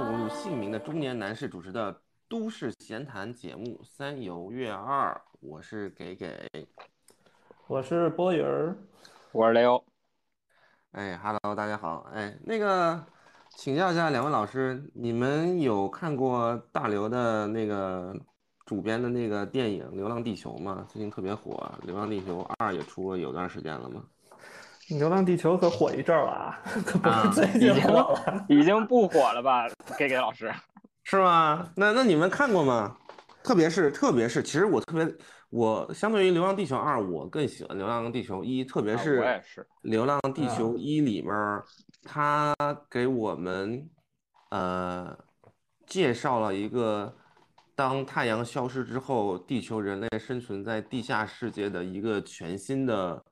透露姓名的中年男士主持的都市闲谈节目《三游月二》，我是给给。我是波云儿，我是雷欧。哎，Hello，大家好。哎，那个，请教一下两位老师，你们有看过大刘的那个主编的那个电影《流浪地球》吗？最近特别火，《流浪地球二》也出了有段时间了吗？《流浪地球》可火一阵儿了啊，可不是最已经近火了。已经不火了吧？给给老师，是吗？那那你们看过吗？特别是特别是，其实我特别，我相对于《流浪地球二》，我更喜欢《流浪地球一》，特别啊是流浪地球一》里面儿，它给我们呃介绍了一个当太阳消失之后，地球人类生存在地下世界的一个全新的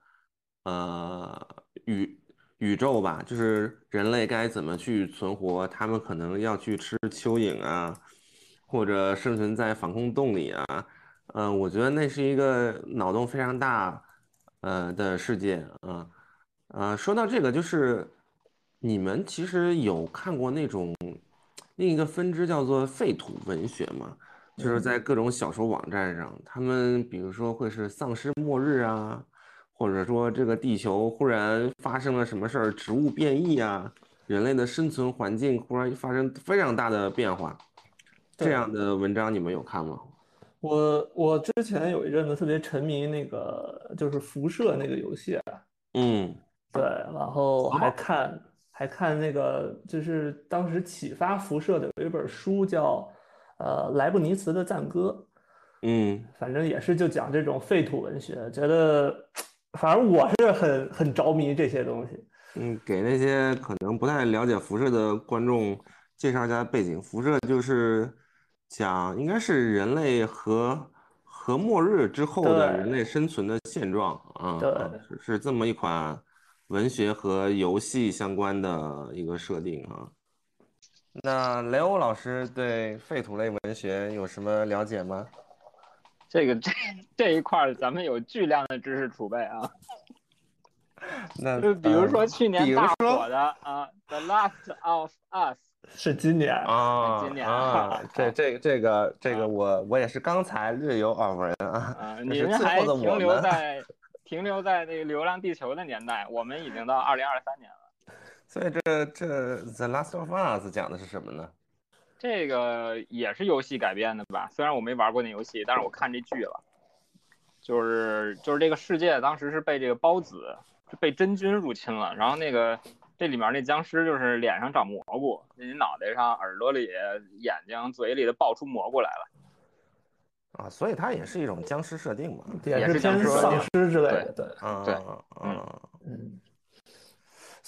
呃宇宇宙吧，就是人类该怎么去存活，他们可能要去吃蚯蚓啊，或者生存在防空洞里啊。嗯、我觉得那是一个脑洞非常大，呃的世界啊。呃，说到这个，就是你们其实有看过那种另一个分支叫做废土文学吗？就是在各种小说网站上，他们比如说会是丧尸末日啊，或者说这个地球忽然发生了什么事儿，植物变异啊，人类的生存环境忽然发生非常大的变化，这样的文章你们有看吗？我我之前有一阵子特别沉迷那个就是辐射那个游戏啊，嗯。对，然后还看还看那个就是当时启发辐射的有一本书叫呃莱布尼茨的赞歌，嗯。反正也是就讲这种废土文学，觉得反正我是很很着迷这些东西。嗯，给那些可能不太了解辐射的观众介绍一下背景。辐射就是讲应该是人类和和末日之后的人类生存的现状啊，是是这么一款文学和游戏相关的一个设定啊。那雷欧老师对废土类文学有什么了解吗？这个这 这一块儿咱们有巨量的知识储备啊，那就比如说呃比如去年大说火的啊，《The Last of Us》，是今年啊今年啊，这这这个这个啊我我也是刚才略有耳闻啊。啊，这是最你们还停留在 停留在那个《流浪地球》的年代，我们已经到二零二三年了。所以这这《The Last of Us》讲的是什么呢？这个也是游戏改编的吧？虽然我没玩过那游戏，但是我看这剧了。就是就是这个世界当时是被这个孢子被真菌入侵了，然后那个这里面那僵尸就是脸上长蘑菇，你脑袋上、耳朵里、眼睛、嘴里的爆出蘑菇来了。啊，所以它也是一种僵尸设定嘛。也是僵尸丧尸之类的，对，啊对嗯。嗯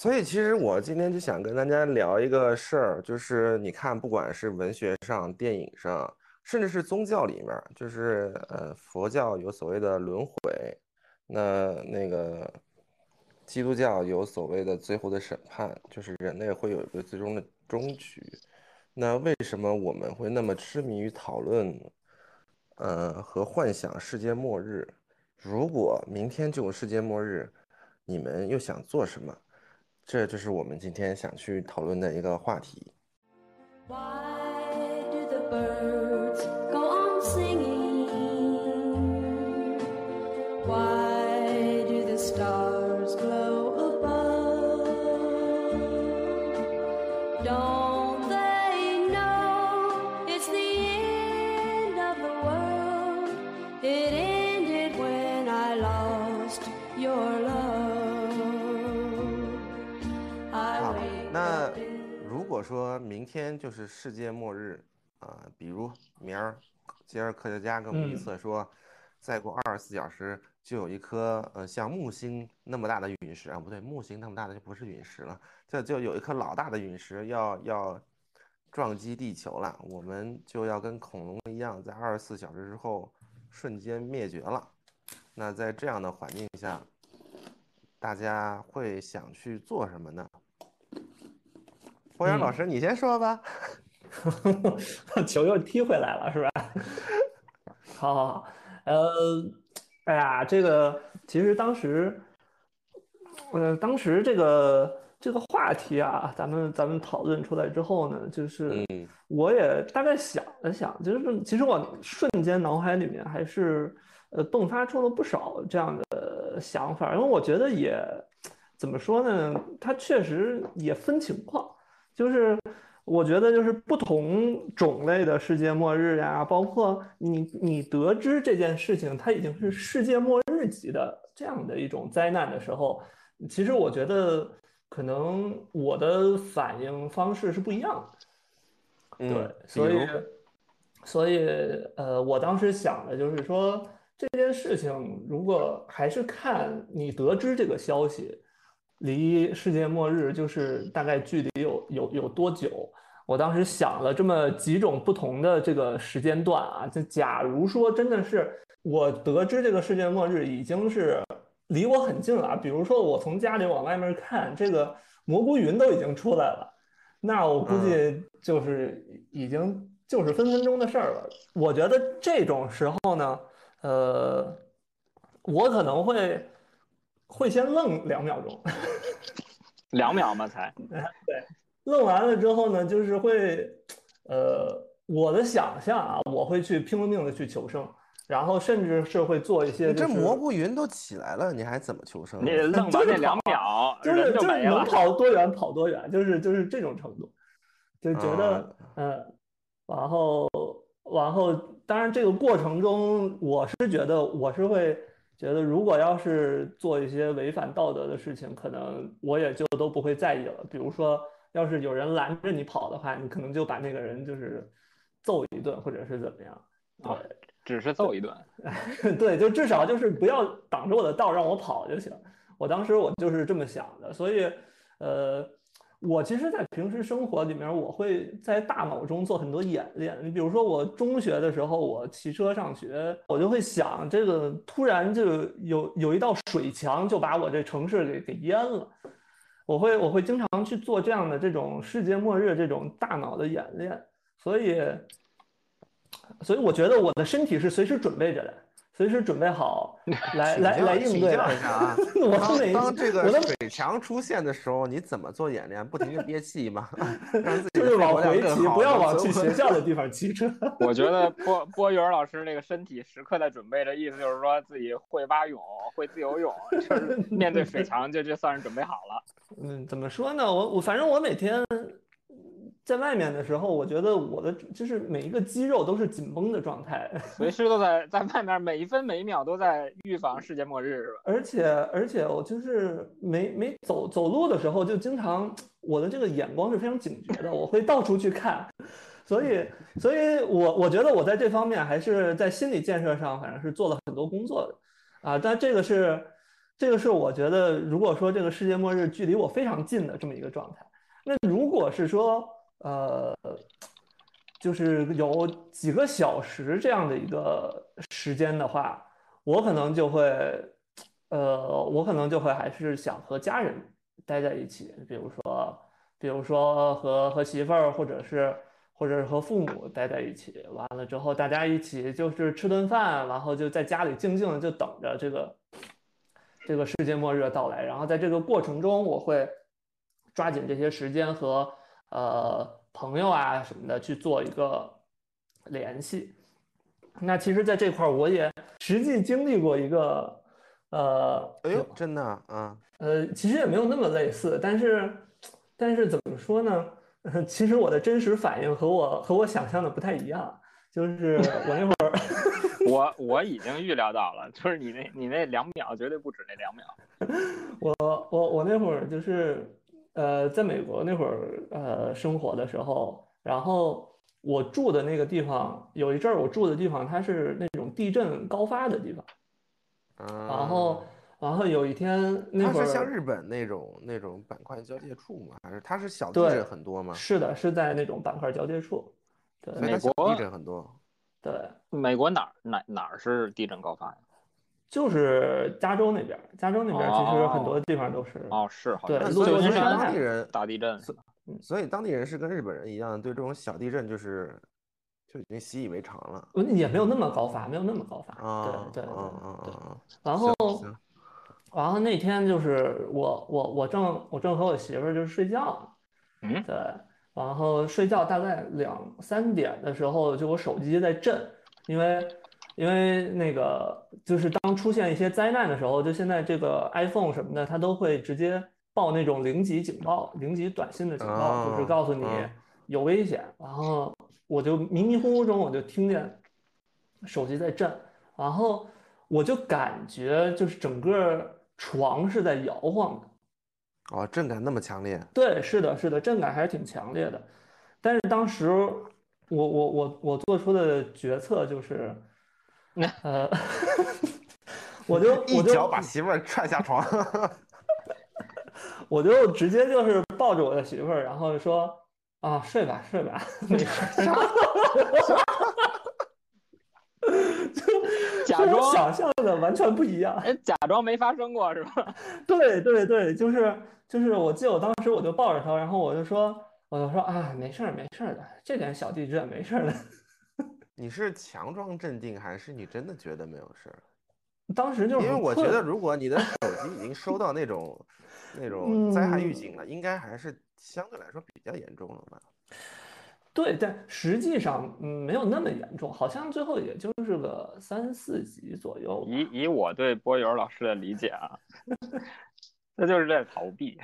所以其实我今天就想跟大家聊一个事儿，就是你看，不管是文学上、电影上，甚至是宗教里面，就是呃，佛教有所谓的轮回，那那个基督教有所谓的最后的审判，就是人类会有一个最终的终局。那为什么我们会那么痴迷于讨论，呃，和幻想世界末日？如果明天就有世界末日，你们又想做什么？这就是我们今天想去讨论的一个话题。果说明天就是世界末日啊、比如明儿今儿科学家跟我们预嗯测说，再过二十四小时就有一颗呃像木星那么大的陨石啊，不对，木星那么大的就不是陨石了，这就有一颗老大的陨石要要撞击地球了，我们就要跟恐龙一样，在二十四小时之后瞬间灭绝了。那在这样的环境下，大家会想去做什么呢？博洋老师，你先说吧。球又踢回来了，是吧？好好好，呃，哎呀，这个其实当时，呃，当时这个这个话题啊，咱们咱们讨论出来之后呢，就是嗯我也大概想了想，就是其实我瞬间脑海里面还是呃迸发出了不少这样的想法，因为我觉得也怎么说呢，它确实也分情况，就是我觉得就是不同种类的世界末日呀，包括你你得知这件事情它已经是世界末日级的这样的一种灾难的时候，其实我觉得可能我的反应方式是不一样的。嗯，对，所以，所以，呃，我当时想的就是说，这件事情如果还是看你得知这个消息，离世界末日就是大概距离有有有多久。我当时想了这么几种不同的这个时间段啊，就假如说真的是我得知这个世界末日已经是离我很近了啊，比如说我从家里往外面看，这个蘑菇云都已经出来了。那我估计就是已经就是分分钟的事儿了。我觉得这种时候呢，呃，我可能会会先愣两秒钟，两秒嘛才对。愣完了之后呢，就是会，呃，我的想象啊，我会去拼了命的去求生，然后甚至是会做一些这就是蘑菇云都起来了，你还怎么求生啊？你愣 就是完那两秒，就是人就是能。跑多远跑多远，就是就是这种程度，就觉得啊嗯，然后然后当然这个过程中，我是觉得我是会觉得，如果要是做一些违反道德的事情，可能我也就都不会在意了。比如说，要是有人拦着你跑的话，你可能就把那个人就是揍一顿，或者是怎么样。啊只是揍一顿，对，就至少就是不要挡着我的道，让我跑就行。我当时我就是这么想的，所以，呃，我其实，在平时生活里面，我会在大脑中做很多演练。你比如说，我中学的时候，我骑车上学，我就会想，这个突然就有有一道水墙就把我这城市给给淹了。我会我会经常去做这样的这种世界末日这种大脑的演练，所以。所以我觉得我的身体是随时准备着的，随时准备好 来来来应对啊 我当是每当这个水墙出现的时候，你怎么做演练？不停的憋气吗？就是往回骑，不要往去学校的地方骑车。我觉得波波源老师那个身体时刻在准备着，意思就是说自己会蛙泳，会自由泳，就是面对水墙就就算是准备好了。嗯，怎么说呢？我我反正我每天在外面的时候，我觉得我的就是每一个肌肉都是紧绷的状态，随时都在在外面，每一分每一秒都在预防世界末日，是吧？而且而且我就是没没走走路的时候，就经常我的这个眼光是非常警觉的，我会到处去看，所以所以我我觉得我在这方面还是在心理建设上，反正是做了很多工作的啊。但这个是这个是我觉得，如果说这个世界末日距离我非常近的这么一个状态，那如果是说呃。就是有几个小时这样的一个时间的话，我可能就会，呃，我可能就会还是想和家人待在一起，比如说，比如说和和媳妇儿，或者是或者是和父母待在一起，完了之后大家一起就是吃顿饭，然后就在家里静静的就等着这个这个世界末日的到来，然后在这个过程中，我会抓紧这些时间和呃。朋友啊什么的去做一个联系。那其实，在这块儿我也实际经历过一个，呃，哎呦，真的啊，呃，其实也没有那么类似，但是，但是怎么说呢？呃 其实我的真实反应和我和我想象的不太一样。就是 我那会儿，我我已经预料到了，就是你那你那两秒绝对不止那两秒。我我我那会儿就是。呃，在美国那会儿，呃，生活的时候，然后我住的那个地方，有一阵儿我住的地方，它是那种地震高发的地方。嗯，然后，然后有一天那会儿，它是像日本那种那种板块交界处吗？还是它是小地对震很多吗？是的，是在那种板块交界处。对，美国地震很多。对，美国哪儿哪哪儿是地震高发呀？就是加州那边，加州那边其实很多地方都是。哦，是好对所以当地人大地震。所以当地人是跟日本人一样，对这种小地震就是就已经习以为常了。呃也没有那么高发，没有那么高发。啊，对对对对。啊！然后，然后那天就是我我我正我正和我媳妇儿就是睡觉呢，嗯对，然后睡觉大概两三点的时候，就我手机在震，因为因为那个就是当出现一些灾难的时候，就现在这个 iPhone 什么的，它都会直接报那种零级警报、零级短信的警报，就是哦告诉你嗯有危险。然后我就迷迷糊糊中我就听见手机在震，然后我就感觉就是整个床是在摇晃的。哦，震感那么强烈，对，是的，是的，震感还是挺强烈的。但是当时我我我我做出的决策就是，呃，我就一脚把媳妇儿踹下床。我就直接就是抱着我的媳妇儿，然后说啊，睡吧睡吧，没事儿。假装想象的完全不一样。哎，假装没发生过是吧？对对对，就是就是，我记得我当时我就抱着他，然后我就说我就说啊，没事儿没事儿的，这点小地震没事儿的。你是强装镇定，还是你真的觉得没有事儿？当时就是因为我觉得，如果你的手机已经收到那种 那种灾害预嗯警了，应该还是相对来说比较严重了吧？对，但实际上嗯没有那么严重，好像最后也就是个三四级左右。以以我对波友老师的理解啊，那就是在逃避，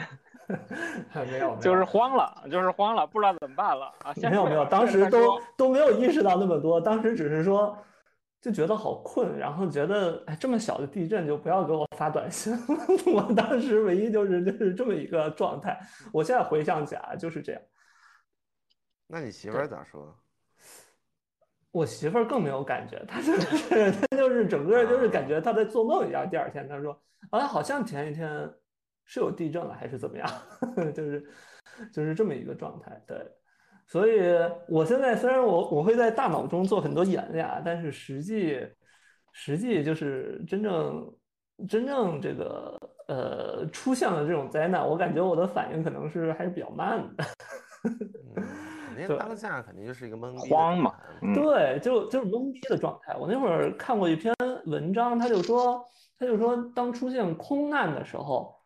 没有，就是慌了，就是慌了，不知道怎么办了啊。没有没有，当时都都没有意识到那么多，当时只是说就觉得好困，然后觉得哎这么小的地震就不要给我发短信。我当时唯一就是就是这么一个状态，我现在回想起来就是这样。那你媳妇儿咋说？我媳妇儿更没有感觉，她就是 她就是整个就是感觉她在做梦一样。第二天她说，啊，好像前一天是有地震了，还是怎么样？就是就是这么一个状态。对，所以我现在虽然我我会在大脑中做很多演练啊，但是实际实际就是真正真正这个呃出现了这种灾难，我感觉我的反应可能是还是比较慢的。嗯，肯定当下肯定就是一个懵逼慌嘛嗯对，就就是懵逼的状态。我那会儿看过一篇文章，他就说，他就说，当出现空难的时候，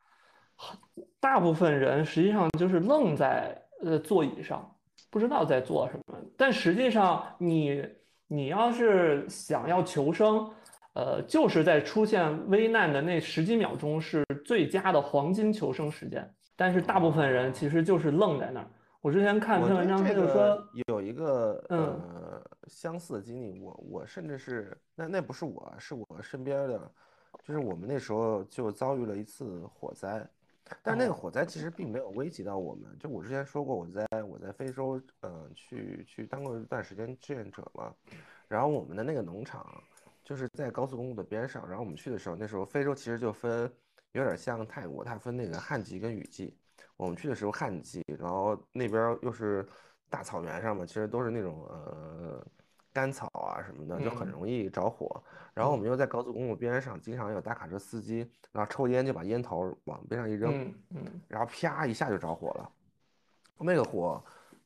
大部分人实际上就是愣在呃座椅上，不知道在做什么。但实际上你，你要是想要求生，呃，就是在出现危难的那十几秒钟是最佳的黄金求生时间。但是大部分人其实就是愣在那儿。我之前看一篇文章，他就说，有一个嗯呃相似的经历，我我甚至是那那不是我，是我身边的，就是我们那时候就遭遇了一次火灾，但那个哦火灾其实并没有危及到我们。就我之前说过，我在我在非洲，呃，去去当过一段时间志愿者嘛，然后我们的那个农场就是在高速公路的边上，然后我们去的时候，那时候非洲其实就分有点像泰国，它分那个旱季跟雨季。我们去的时候旱季，然后那边又是大草原上嘛，其实都是那种呃干草啊什么的，就很嗯容易着火。然后我们又在高速公路边上，经常有大卡车司机，然后抽烟就把烟头往边上一扔，嗯嗯。然后啪一下就着火了。那个火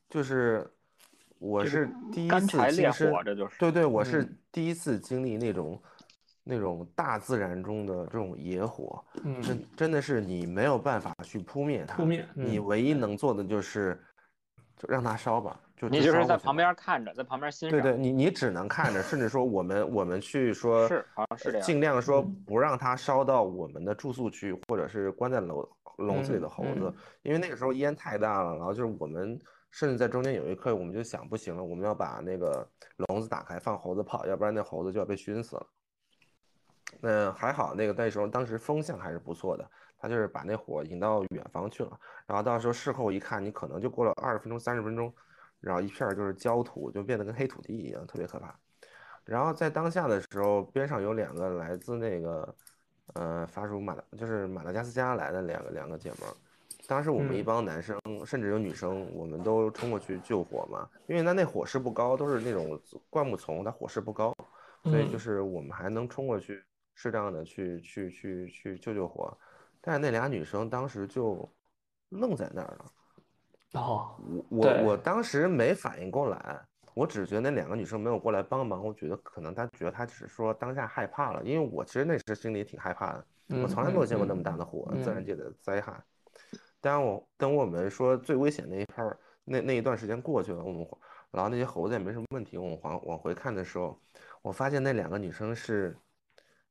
就是我是第一次干柴烈亲身，这就是对对，我是嗯第一次经历那种那种大自然中的这种野火，嗯真真的是你没有办法去扑灭它，扑灭你嗯唯一能做的就是就让它烧吧，就你就是在旁边看着，在旁边欣赏。对对，你你只能看着，甚至说我们我们去说是好像是这样尽量说嗯不让它烧到我们的住宿区，或者是关在笼笼子里的嗯猴子嗯，因为那个时候烟太大了，然后就是我们甚至在中间有一刻，我们就想不行了，我们要把那个笼子打开放猴子跑，要不然那猴子就要被熏死了。那还好，那个那时候当时风向还是不错的，他就是把那火引到远方去了，然后到时候事后一看，你可能就过了二十分钟、三十分钟，然后一片儿就是焦土，就变得跟黑土地一样，特别可怕。然后在当下的时候，边上有两个来自那个，呃，法属马达，就是马达加斯加来的两个两个姐们儿。当时我们一嗯帮男生，甚至有女生，我们都冲过去救火嘛，因为它那火势不高，都是那种灌木丛，它火势不高，所以就嗯是我们还能冲过去，适当的去去去去救救火。但是那俩女生当时就愣在那儿了。哦，我我我当时没反应过来，我只觉得那两个女生没有过来帮忙，我觉得可能她觉得她只是说当下害怕了，因为我其实那时心里挺害怕的，我从来没有见过那么大的火，自然界的灾害。但我等我们说最危险那一片儿，那那一段时间过去了，我们然后那些猴子也没什么问题。我们往往回看的时候，我发现那两个女生是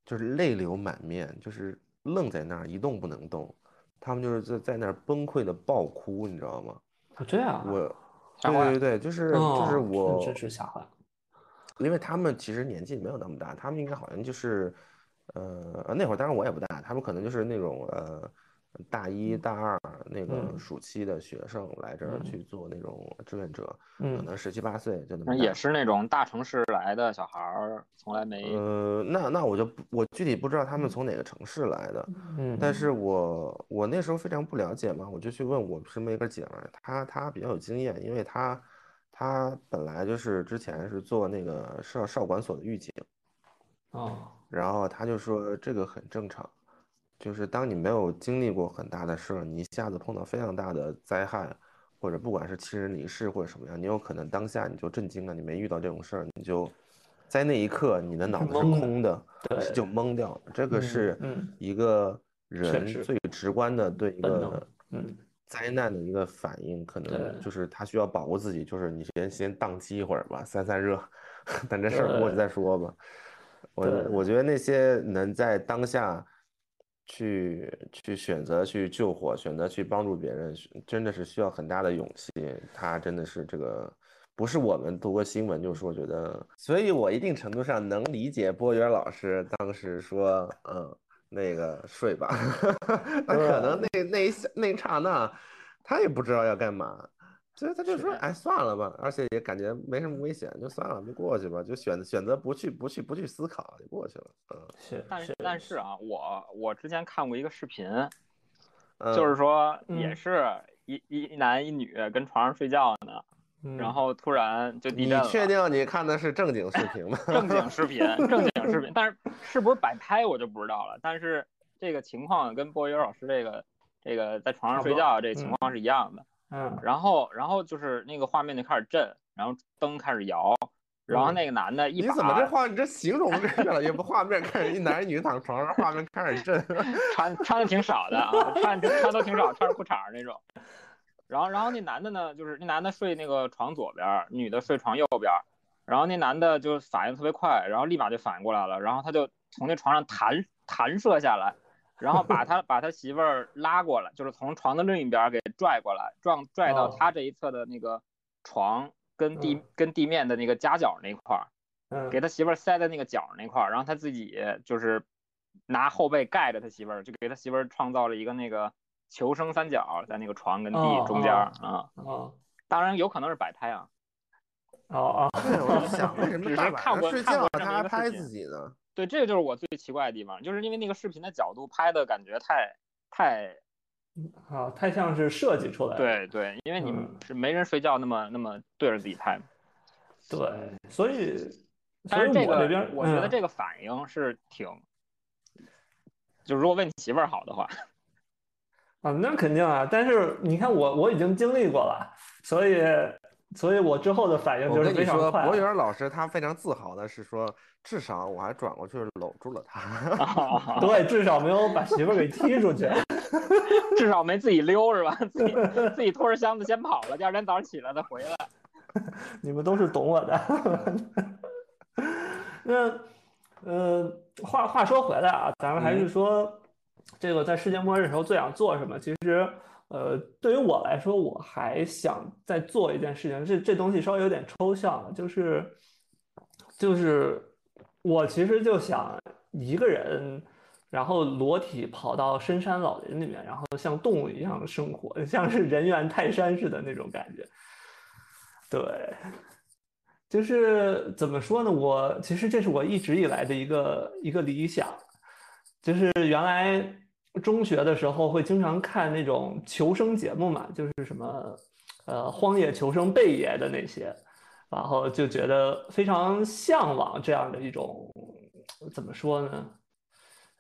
就是泪流满面，就是愣在那儿一动不能动，她们就是在在那儿崩溃的爆哭，你知道吗？哦这样啊，我，对对对，就是就是哦我。因为他们其实年纪没有那么大，他们应该好像就是，呃，那会儿当然我也不大，他们可能就是那种呃大一大二那个嗯。暑期的学生来这儿去做那种志愿者，可嗯。能十七八岁就也是那种大城市来的小孩儿，从来没呃，那那我就我具体不知道他们从哪个城市来的，嗯，但是我我那时候非常不了解嘛，我就去问我身边一个姐们儿，她她比较有经验，因为她她本来就是之前是做那个少少管所的狱警，哦，然后她就说这个很正常，就是当你没有经历过很大的事儿，你一下子碰到非常大的灾害，或者不管是亲人离世或者什么样，你有可能当下你就震惊了，你没遇到这种事儿，你就在那一刻你的脑子是空的，对就懵掉了。这个嗯是嗯一个人最直观的对一个嗯灾难的一个反应，可能就是他需要保护自己，就是你先先宕机一会儿吧，散散热，等这事儿过去再说吧。我我觉得那些能在当下去去选择去救火，选择去帮助别人，真的是需要很大的勇气。他真的是这个，不是我们读过新闻就说觉得，所以我一定程度上能理解波源老师当时说，嗯，那个睡吧，他可能那那一下那一刹那，他也不知道要干嘛。所以他就说，哎，算了吧，而且也感觉没什么危险，就算了，就过去吧，就选选择不去，不去，不去思考，就过去了。嗯是，但是但是啊，我我之前看过一个视频，嗯，就是说也嗯是一一男一女跟床上睡觉呢，嗯然后突然就地你震了。确定你看的是正经视频吗？正经视频，正经视频，但是是不是摆拍我就不知道了。但是这个情况跟波约老师这个这个在床上睡觉这个情况是一样的。嗯然后然后就是那个画面就开始震，然后灯开始摇，然后那个男的一把你怎么这画你这形容这越来越不画面，开始一男一女躺床上，画面开始震。穿穿的挺少的啊，穿穿都挺少，穿着裤衩那种。然后然后那男的呢，就是那男的睡那个床左边儿，女的睡床右边儿。然后那男的就反应特别快，然后立马就反应过来了，然后他就从那床上弹弹射下来，然后把他把他媳妇儿拉过来，就是从床的另一边儿给拽过来，撞拽到哦他这一侧的那个床跟地、嗯跟地面的那个夹角那块儿，嗯给他媳妇儿塞在那个角那块儿，然后他自己就是拿后背盖着他媳妇儿，就给他媳妇儿创造了一个那个求生三角，在那个床跟地哦中间啊哦啊、哦当然有可能是摆拍啊。哦哦，对，我就想为什么 只是大晚看过上睡觉他还拍自己呢？对，这个就是我最奇怪的地方，就是因为那个视频的角度拍的感觉太太啊，太像是设计出来的。对对，因为你嗯是没人睡觉那么那么对着自己拍。对，所以但是这个我觉得嗯这个反应是挺，就如果问你媳妇儿好的话，啊，那肯定啊，但是你看我我已经经历过了，所以所以我之后的反应就是跟你说，非常快。博源老师他非常自豪的是说，至少我还转过去搂住了他。对，至少没有把媳妇给踢出去。至少没自己溜是吧？自己 自己拖着箱子先跑了，第二天早上起来再回来。你们都是懂我的。那呃，话话说回来啊，咱们还是说这个在世界末日的时候最想做什么？其实呃，对于我来说，我还想再做一件事情，这这东西稍微有点抽象了，就是就是我其实就想一个人。然后裸体跑到深山老林里面，然后像动物一样生活，像是人猿泰山似的那种感觉。对，就是怎么说呢？我其实这是我一直以来的一个一个理想，就是原来中学的时候会经常看那种求生节目嘛，就是什么呃荒野求生贝爷的那些，然后就觉得非常向往这样的一种怎么说呢？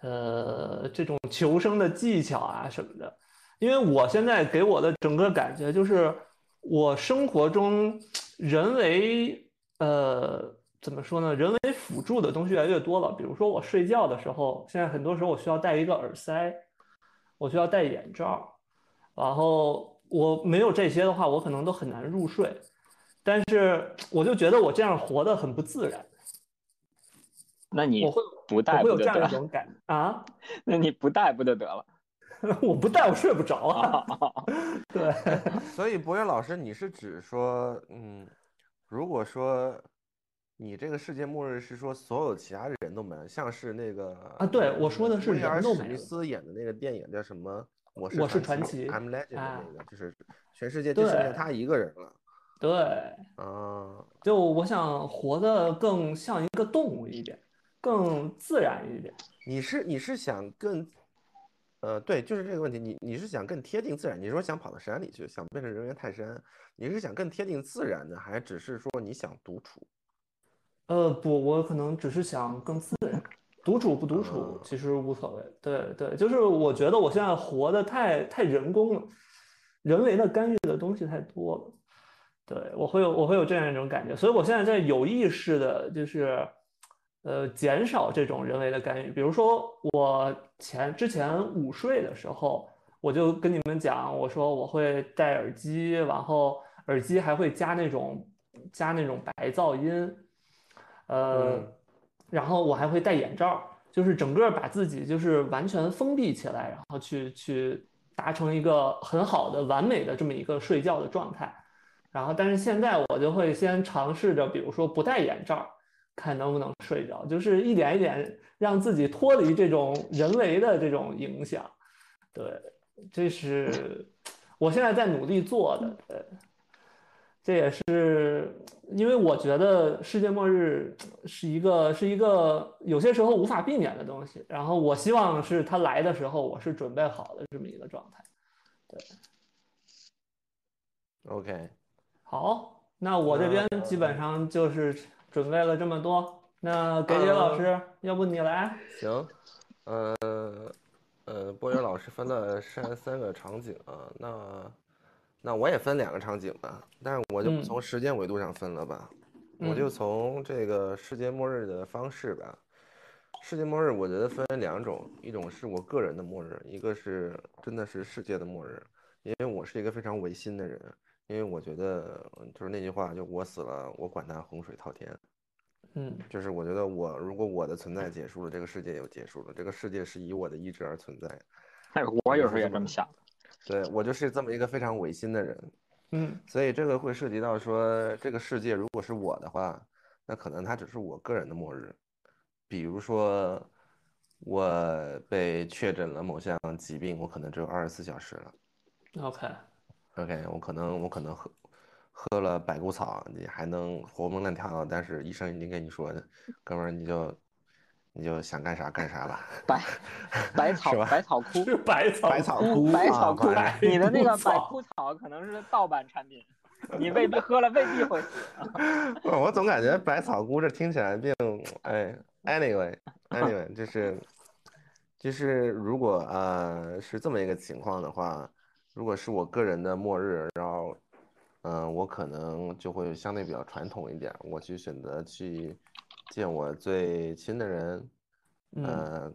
呃，这种求生的技巧啊什么的，因为我现在给我的整个感觉就是，我生活中人为呃怎么说呢？人为辅助的东西越来越多了。比如说我睡觉的时候，现在很多时候我需要戴一个耳塞，我需要戴眼罩，然后我没有这些的话，我可能都很难入睡。但是我就觉得我这样活得很不自然，那你我会不戴不就得我会有这样一了？种感啊，那你不戴不就得了？我不戴我睡不着啊。对，所以博远老师，你是指说，嗯，如果说你这个世界末日是说所有其他人都没了，像是那个啊对我说的是威尔史密人都没了斯演的那个电影叫什么？我我是传传奇，I'm Legend 那个，就是全世界就剩下他一个人了对，啊。就我想活得更像一个动物一点，更自然一点。你是你是想更，呃，对，就是这个问题，你你是想更贴近自然？你说想跑到山里去，想变成人猿泰山，你是想更贴近自然呢，还只是说你想独处？呃，不，我可能只是想更自然，独处不独处嗯其实无所谓。对对，就是我觉得我现在活的太太人工了，人为的干预的东西太多了。对，我会有我会有这样一种感觉，所以我现在在有意识的，就是呃减少这种人为的干预。比如说我前之前午睡的时候，我就跟你们讲，我说我会戴耳机，然后耳机还会加那种加那种白噪音，呃，嗯然后我还会戴眼罩，就是整个把自己就是完全封闭起来，然后去去达成一个很好的完美的这么一个睡觉的状态。然后，但是现在我就会先尝试着，比如说不戴眼罩，看能不能睡着，就是一点一点让自己脱离这种人为的这种影响。对，这是我现在在努力做的。对，这也是因为我觉得世界末日是一个是一个有些时候无法避免的东西，然后我希望是它来的时候我是准备好的这么一个状态。对 OK，好，那我这边基本上就是准备了这么多。那给杰老师，要不你来？行，呃呃，波源老师分了三三个场景啊，那那我也分两个场景吧，但是我就不嗯从时间维度上分了吧，我嗯就从这个世界末日的方式吧。世界末日我觉得分两种，一种是我个人的末日，一个是真的是世界的末日，因为我是一个非常违心的人，因为我觉得就是那句话，就我死了，我管他洪水滔天。嗯就是我觉得我如果我的存在结束了，这个世界也结束了，这个世界是以我的意志而存在。哎，我有时候也这么想。对我就是这么一个非常违心的人，嗯所以这个会涉及到说，这个世界如果是我的话，那可能它只是我个人的末日。比如说，我被确诊了某项疾病，我可能只有二十四小时了。，OK，OK，我可能我可能喝喝了百谷草，你还能活蹦乱跳，但是医生已经跟你说，哥们儿你就你就想干啥干啥吧。百百 草是吧百草枯，是百草百草枯百草枯，你的那个百百枯枯草可能是盗版产品，你未必喝了未必会死。我 我总感觉百草枯这听起来并哎，anyway anyway，就是就是如果呃是这么一个情况的话，如果是我个人的末日，然后嗯、呃我可能就会相对比较传统一点，我去选择去见我最亲的人，嗯呃，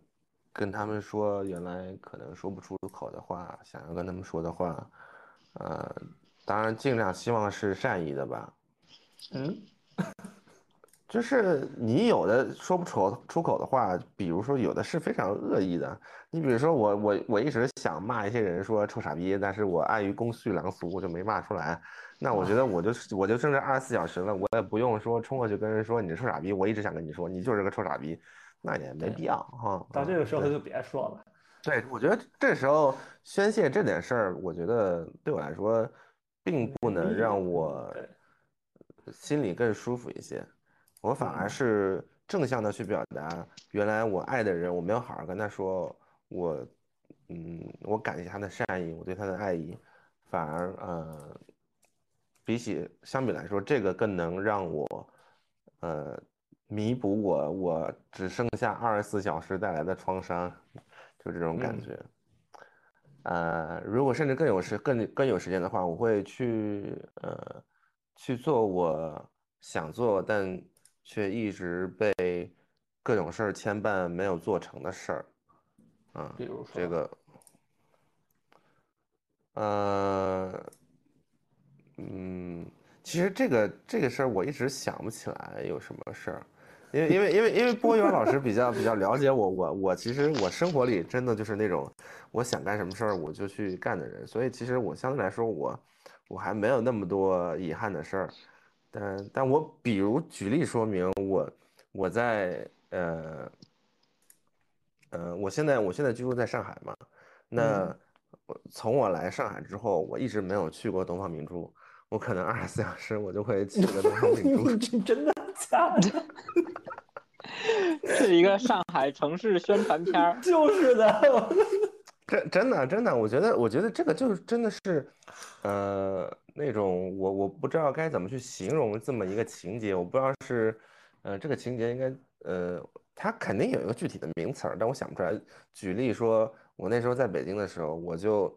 跟他们说原来可能说不出口的话，想要跟他们说的话，呃，当然尽量希望是善意的吧。嗯就是你有的说不出出口的话，比如说有的是非常恶意的。你比如说我我我一直想骂一些人说臭傻逼，但是我碍于公序良俗，我就没骂出来。那我觉得我就我就剩这二十四小时了，我也不用说冲过去跟人说你是臭傻逼。我一直想跟你说，你就是个臭傻逼，那也没必要哈。到这个时候对就别说了。对，我觉得这时候宣泄这点事儿，我觉得对我来说，并不能让我心里更舒服一些。我反而是正向的去表达，原来我爱的人，我没有好好跟他说，我，嗯，我感谢他的善意，我对他的爱意，反而呃，比起相比来说，这个更能让我，呃，弥补我我只剩下二十四小时带来的创伤，就这种感嗯。觉。呃，如果甚至更有时更更有时间的话，我会去呃去做我想做但却一直被各种事儿牵绊没有做成的事儿，啊，比如说这个，呃，嗯，其实这个这个事儿我一直想不起来有什么事儿，因为因为因为因为波源老师比较比较了解我，我我其实我生活里真的就是那种我想干什么事儿我就去干的人，所以其实我相对来说我我还没有那么多遗憾的事儿，但但我比如举例说明我我在呃呃我现在我现在居住在上海嘛，那从我来上海之后，我一直没有去过东方明珠，我可能二十四小时我就会去个东方明珠。这真的假的？是一个上海城市宣传片儿。就是的，真真的真的，我觉得我觉得这个就是真的是，呃，那种我我不知道该怎么去形容这么一个情节，我不知道是，呃，这个情节应该呃，它肯定有一个具体的名词儿，但我想不出来。举例说，我那时候在北京的时候，我就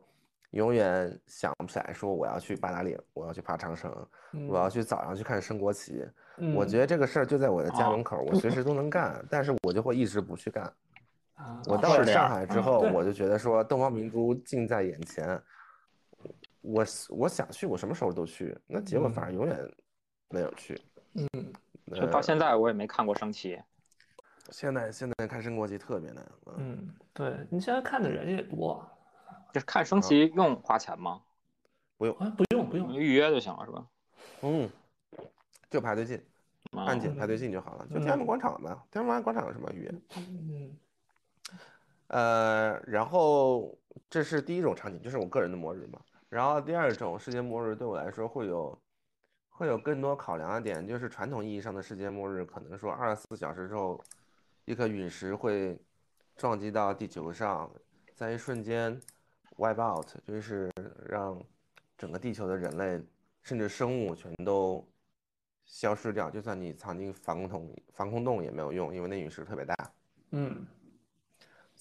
永远想不起来说我要去八达岭，我要去爬长城，我要去早上去看升国旗。我觉得这个事儿就在我的家门口，我随时都能干，但是我就会一直不去干。啊我到了上海之后，我就觉得说东方明珠近在眼前，我我想去，我什么时候都去。那结果反而永远没有去。嗯，就到现在我也没看过升旗。现在现在看升国旗特别难。嗯，嗯，对你现在看的人也多就是看升旗用花钱吗？不用，不用不用，预约就行了是吧？嗯，就排队进，啊按键排队进就好了。就嗯天安门广场嘛，天安门广场有什么预约？嗯呃，然后这是第一种场景，就是我个人的末日嘛。然后第二种世界末日对我来说会有会有更多考量的点，就是传统意义上的世界末日，可能说二十四小时之后，一颗陨石会撞击到地球上，在一瞬间 wipe out，就是让整个地球的人类甚至生物全都消失掉，就算你藏进防空洞防空洞也没有用，因为那陨石特别大。嗯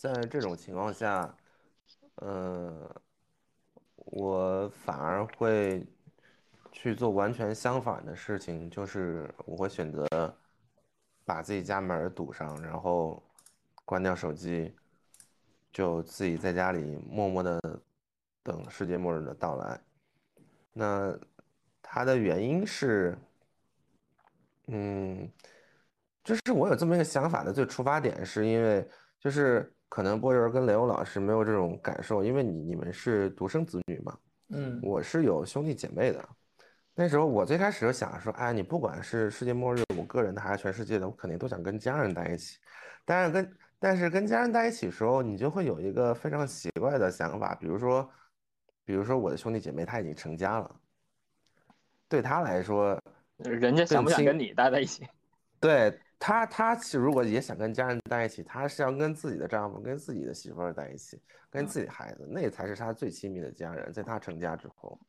在这种情况下，呃，我反而会去做完全相反的事情，就是我会选择把自己家门堵上，然后关掉手机，就自己在家里默默的等世界末日的到来。那它的原因是，嗯，就是我有这么一个想法的最出发点，是因为就是可能波儿跟雷欧老师没有这种感受，因为你你们是独生子女嘛，嗯我是有兄弟姐妹的。那时候我最开始就想说，哎，你不管是世界末日，我个人的还是全世界的，我肯定都想跟家人在一起。但是跟但是跟家人在一起的时候，你就会有一个非常奇怪的想法，比如说，比如说我的兄弟姐妹他已经成家了，对他来说，人家想不想跟你待在一起？对他，他其实如果也想跟家人在一起，他是要跟自己的丈夫、跟自己的媳妇儿在一起，跟自己的孩子，那才是他最亲密的家人。在他成家之后，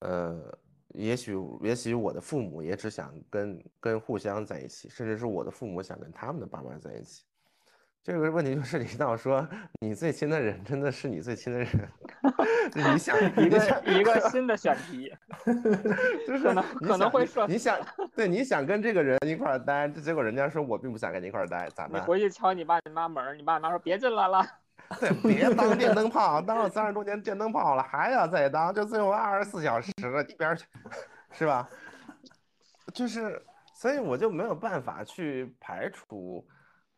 呃，也许也许我的父母也只想跟跟互相在一起，甚至是我的父母想跟他们的爸妈在一起。这个问题就是 提到说，你最亲的人真的是你最亲的人，你想一个一个 新的选题，就是可能你可能会说你想对你想跟这个人一块儿待，结果人家说我并不想跟你一块儿待，咋办？你回去敲你爸你妈门儿，你爸你妈说别进来了。对，别当电灯泡，当了三十多年电灯泡了，还要再当，就最后二十四小时了，一边儿去，是吧？就是，所以我就没有办法去排除，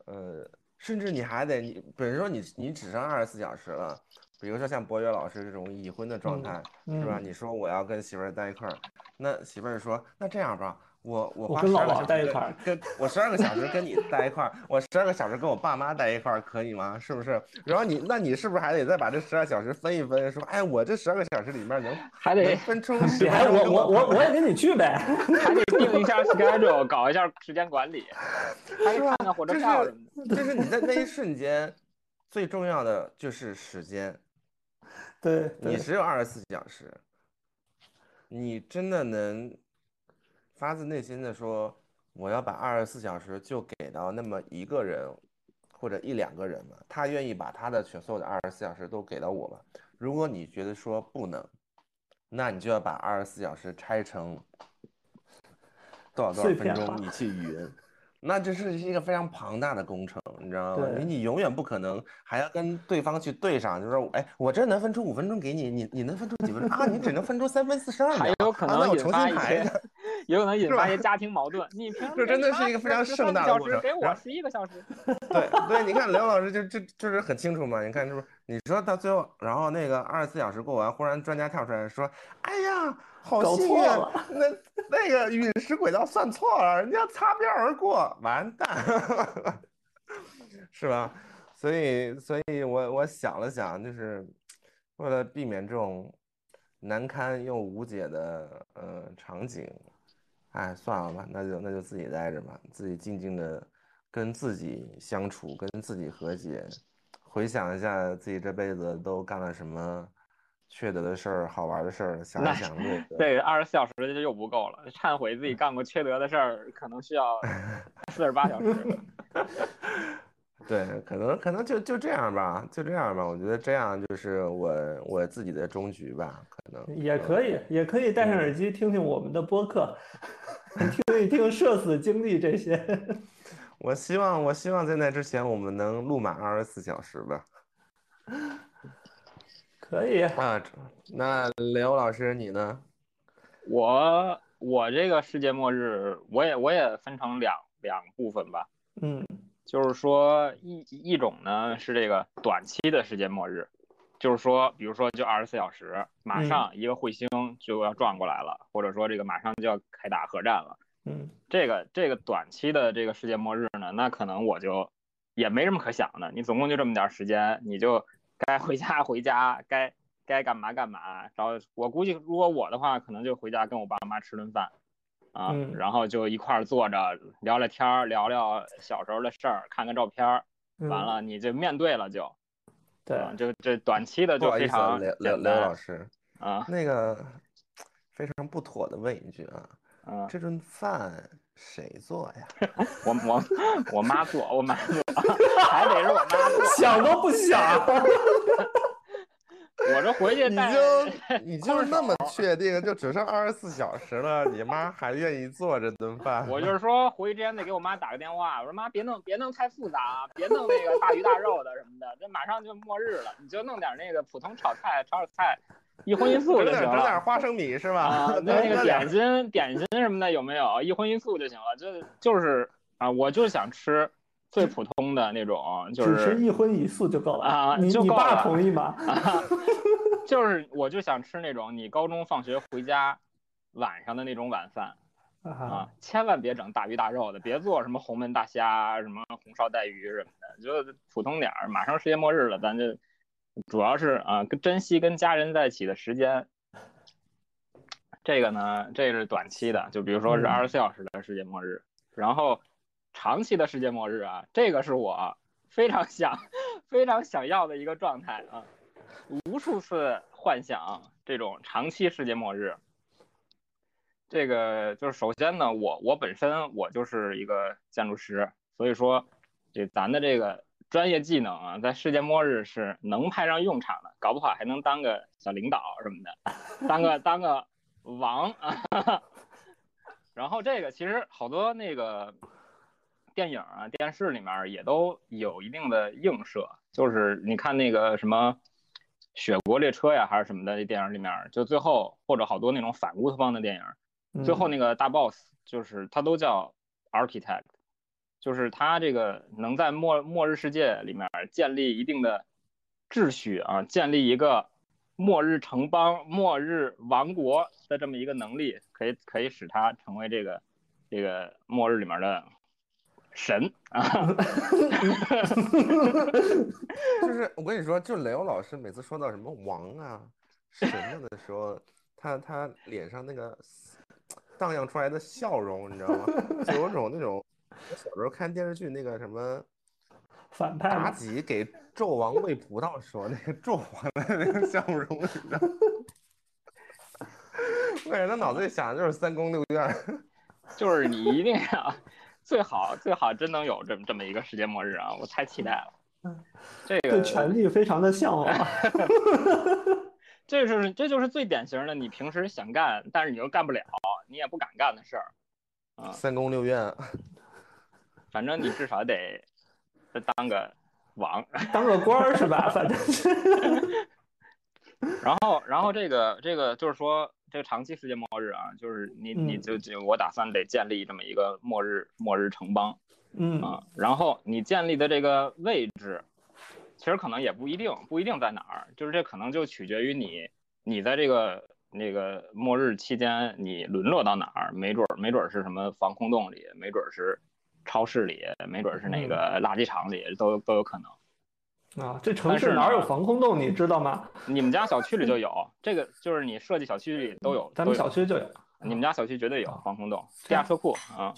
呃，甚至你还得，你比如说你你只剩二十四小时了，比如说像博越老师这种已婚的状态，嗯是吧？你说我要跟媳妇儿在一块儿，那媳妇儿说，那这样吧，我我我跟老花十二个小时跟王在一块儿跟我十二个小时跟你待一块儿，我十二个小时跟我爸妈待一块儿，可以吗？是不是？然后你，那你是不是还得再把这十二小时分一分？说，哎，我这十二个小时里面能 还得能分出我我我我也跟你去呗。还得定一下 schedule，搞一下时间管理，还得看看火车票什么的。就是你在那一瞬间，最重要的就是时间，对对，你只有二十四小时，你真的能发自内心的说，我要把二十四小时就给到那么一个人或者一两个人嘛？他愿意把他的全所有的二十四小时都给到我吗？如果你觉得说不能，那你就要把二十四小时拆成多少多少分钟你去语音，那这是一个非常庞大的工程，你知道吗？对你你永远不可能还要跟对方去对上，就是说，哎，我这能分出五分钟给你，你你能分出几分钟啊？你只能分出三分四十二还，有可啊那我能引发一重新排些，也有可能引发一些家庭矛盾。你平时这真的是一个非常盛大的小过程给我十一个小时，对对，你看刘老师就就就是很清楚嘛，你看是不是？你说到最后，然后那个二十四小时过完，忽然专家跳出来说：“哎呀，好搞幸运，那那个陨石轨道算错了，人家擦边而过，完蛋，是吧？”所以，所以我我想了想，就是为了避免这种难堪又无解的呃场景，哎，算了吧，那就那就自己待着吧，自己静静的跟自己相处，跟自己和解，回想一下自己这辈子都干了什么缺德的事儿、好玩的事儿，想一想这个，对二十四小时就又不够了。忏悔自己干过缺德的事儿，可能需要 四十八小时。对，可能可能就就这样吧，就这样吧。我觉得这样就是我我自己的终局吧，可能也可以，也可以戴上耳机听听我们的播客，听一听社死经历这些。我希望我希望在那之前我们能录满二十四小时吧。可以，啊，这那刘老师你呢？我我这个世界末日，我也我也分成两两部分吧。嗯就是说一一种呢是这个短期的世界末日，就是说，比如说就二十四小时，马嗯上一个彗星就要撞过来了，或者说这个马上就要开打核战了。嗯这个这个短期的这个世界末日呢，那可能我就也没什么可想的，你总共就这么点儿时间，你就该回家回家，该该干嘛干嘛。然后我估计，如果我的话，可能就回家跟我爸妈吃顿饭，啊，嗯然后就一块儿坐着聊聊天儿，聊聊小时候的事儿，看看照片儿，嗯，完了你就面对了就，对，啊就这短期的就非不好意思啊，常刘刘刘老师，啊，那个非常不妥的问一句啊，嗯，这顿饭谁做呀？我我我妈做，我妈做，还得是我妈做。想都不想。我这回去你就你 就空那么确定，就只剩二十四小时了，你妈还愿意做这顿饭？我就是说回去之前得给我妈打个电话，我说妈别弄别弄太复杂啊，别弄那个大鱼大肉的什么的，这马上就末日了，你就弄点那个普通炒菜炒炒菜，一荤一素就行了。整点花生米是吧？啊，那那个点点心点心什么的有没有？一荤一素就行了，就就是啊，我就想吃最普通的那种，就只吃是一荤一素就够了啊你你爸同意吗？啊，就是我就想吃那种你高中放学回家晚上的那种晚饭。啊啊，，千万别整大鱼大肉的，别做什么红焖大虾、什么红烧带鱼什么的，就普通点儿。马上世界末日了，咱就主要是啊，跟珍惜跟家人在一起的时间。这个呢，这是短期的，就比如说是嗯二十四小时的世界末日。然后长期的世界末日啊，这个是我非常想、非常想要的一个状态啊，无数次幻想这种长期世界末日。这个就是首先呢，我我本身我就是一个建筑师，所以说这咱的这个专业技能啊，在世界末日是能派上用场的，搞不好还能当个小领导什么的，当个当个王啊。然后这个其实好多那个电影啊、电视里面也都有一定的映射，就是你看那个什么《雪国列车》呀，还是什么的，这电影里面就最后或者好多那种反乌托邦的电影，最后嗯。那个大 boss 就是他都叫 architect，就是他这个能在末末日世界里面建立一定的秩序啊，建立一个末日城邦、末日王国的这么一个能力，可以可以使他成为这个这个末日里面的神啊。就是 我跟你说，就雷欧老师每次说到什么王啊、神啊的时候，他他脸上那个荡漾出来的笑容，你知道吗？就有种那种我小时候看电视剧那个什么反派妲，己给纣王喂葡萄时候那个纣王的那个笑容，你知道吗？我感觉他脑子里想的就是三宫六院。就是你一定要最好最好真能有这么这么一个世界末日啊！我太期待了嗯。这个对权力非常的向往。这是这就是最典型的，你平时想干，但是你又干不了，你也不敢干的事儿。啊，三宫六院，反正你至少得得当个王。当个官儿是吧？反正是。然后，然后这个这个就是说，这个长期世界末日啊，就是你你嗯就就我打算得建立这么一个末日末日城邦嗯啊，然后你建立的这个位置，其实可能也不一定不一定在哪儿，就是这可能就取决于你你在这个那个末日期间你沦落到哪儿，没准儿没准儿是什么防空洞里，没准儿是超市里，没准儿是那个垃圾场里，都都有可能。啊，这城市哪有防空洞？你知道吗？你们家小区里就有这个，就是你设计小区里都有，咱们小区就有。你们家小区绝对有啊防空洞、地下车库啊。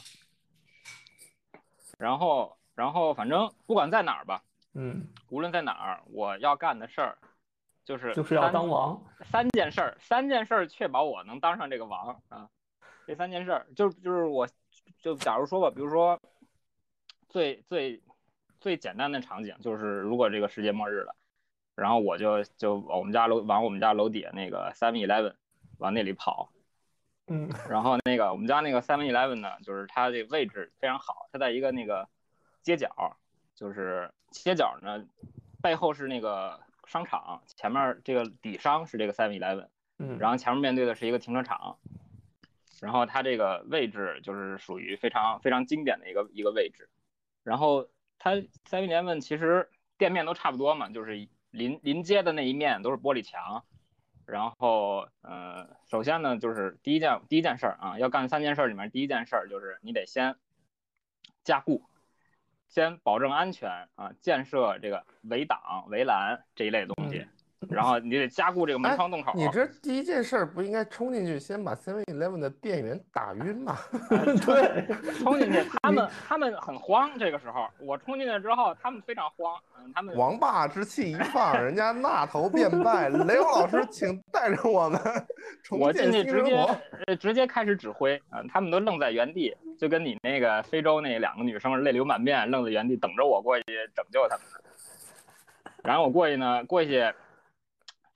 然后，然后反正不管在哪儿吧，嗯，无论在哪儿，我要干的事儿就是就是要当王。三件事儿，三件事儿确保我能当上这个王啊。这三件事儿，就就是我，就假如说吧，比如说最最最简单的场景就是，如果这个世界末日了，然后我就就我们家楼往我们家楼底下那个 Seven Eleven 往那里跑，嗯。然后那个我们家那个 Seven Eleven 呢，就是它这个位置非常好，它在一个那个街角，就是街角呢背后是那个商场，前面这个底商是这个 Seven Eleven，嗯，然后前面面对的是一个停车场，然后它这个位置就是属于非常非常经典的一个一个位置，然后它 Seven Eleven 其实店面都差不多嘛，就是临临街的那一面都是玻璃墙，然后呃，首先呢就是第一件第一件事儿啊，要干三件事儿里面第一件事儿就是你得先加固，先保证安全啊，建设这个围挡、围栏这一类东西，然后你得加固这个门哎窗洞口。你这第一件事儿不应该冲进去先把 Seven Eleven 的店员打晕吗？对，冲进去，他们他们很慌。这个时候，我冲进去之后，他们非常慌。嗯，他们王霸之气一放，人家那头便拜。雷欧老师，请带着我们重我进建新生去直接。呃直接开始指挥，嗯、他们都愣在原地，就跟你那个非洲那两个女生泪流满面，愣在原地等着我过去拯救他们。然后我过去呢，过去，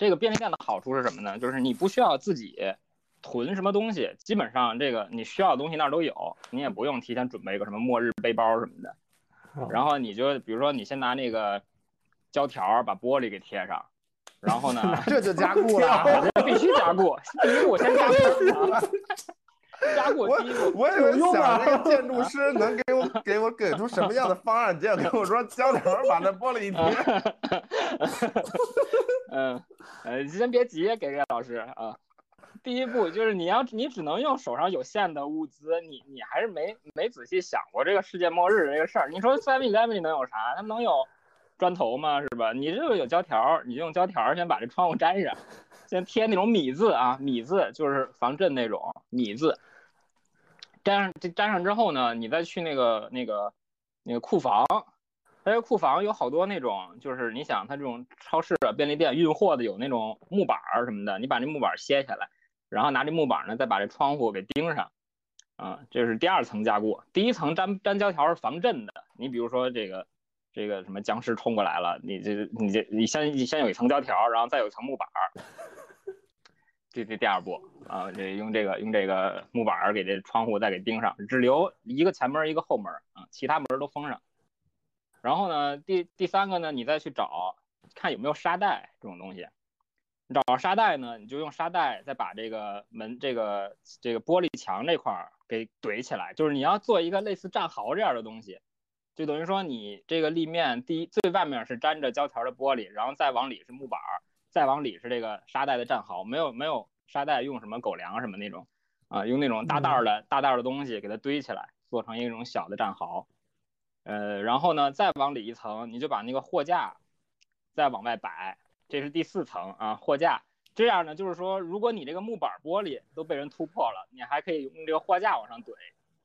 这个便利店的好处是什么呢？就是你不需要自己囤什么东西，基本上这个你需要的东西那儿都有，你也不用提前准备一个什么末日背包什么的。然后你就比如说你先拿那个胶条把玻璃给贴上，然后呢，这就加固了。这必须加固，第一步先加固啊，加过我。我以为有用啊想那个建筑师能给我给我给出什么样的方案，结果跟我说胶条把那玻璃一贴。嗯，呃，先别急，给给老师啊。第一步就是你要你只能用手上有限的物资，你你还是没没仔细想过这个世界末日这个事儿。你说 Seven Eleven 里能有啥？它能有砖头吗？是吧？你这个有胶条，你就用胶条先把这窗户粘上，先贴那种米字啊，米字就是防震那种米字。粘上粘上之后呢，你再去那个那个那个库房，它这库房有好多那种，就是你想它这种超市啊、便利店运货的有那种木板儿什么的，你把那木板儿卸下来，然后拿这木板儿呢再把这窗户给钉上，啊，这是第二层加固。第一层粘粘胶条是防震的，你比如说这个这个什么僵尸冲过来了，你这你这你先你先有一层胶条，然后再有一层木板儿。这这第二步啊，这用这个用这个木板儿给这窗户再给钉上，只留一个前门一个后门啊，其他门都封上。然后呢，第第三个呢，你再去找看有没有沙袋这种东西。你找到沙袋呢，你就用沙袋再把这个门这个这个玻璃墙这块儿给怼起来，就是你要做一个类似战壕这样的东西，就等于说你这个立面第一最外面是粘着胶条的玻璃，然后再往里是木板儿，再往里是这个沙袋的战壕，没有没有沙袋用什么狗粮什么那种啊，用那种大袋儿的大袋儿的东西给它堆起来，做成一种小的战壕。呃，然后呢，再往里一层，你就把那个货架再往外摆，这是第四层啊，货架。这样呢，就是说，如果你这个木板玻璃都被人突破了，你还可以用这个货架往上怼，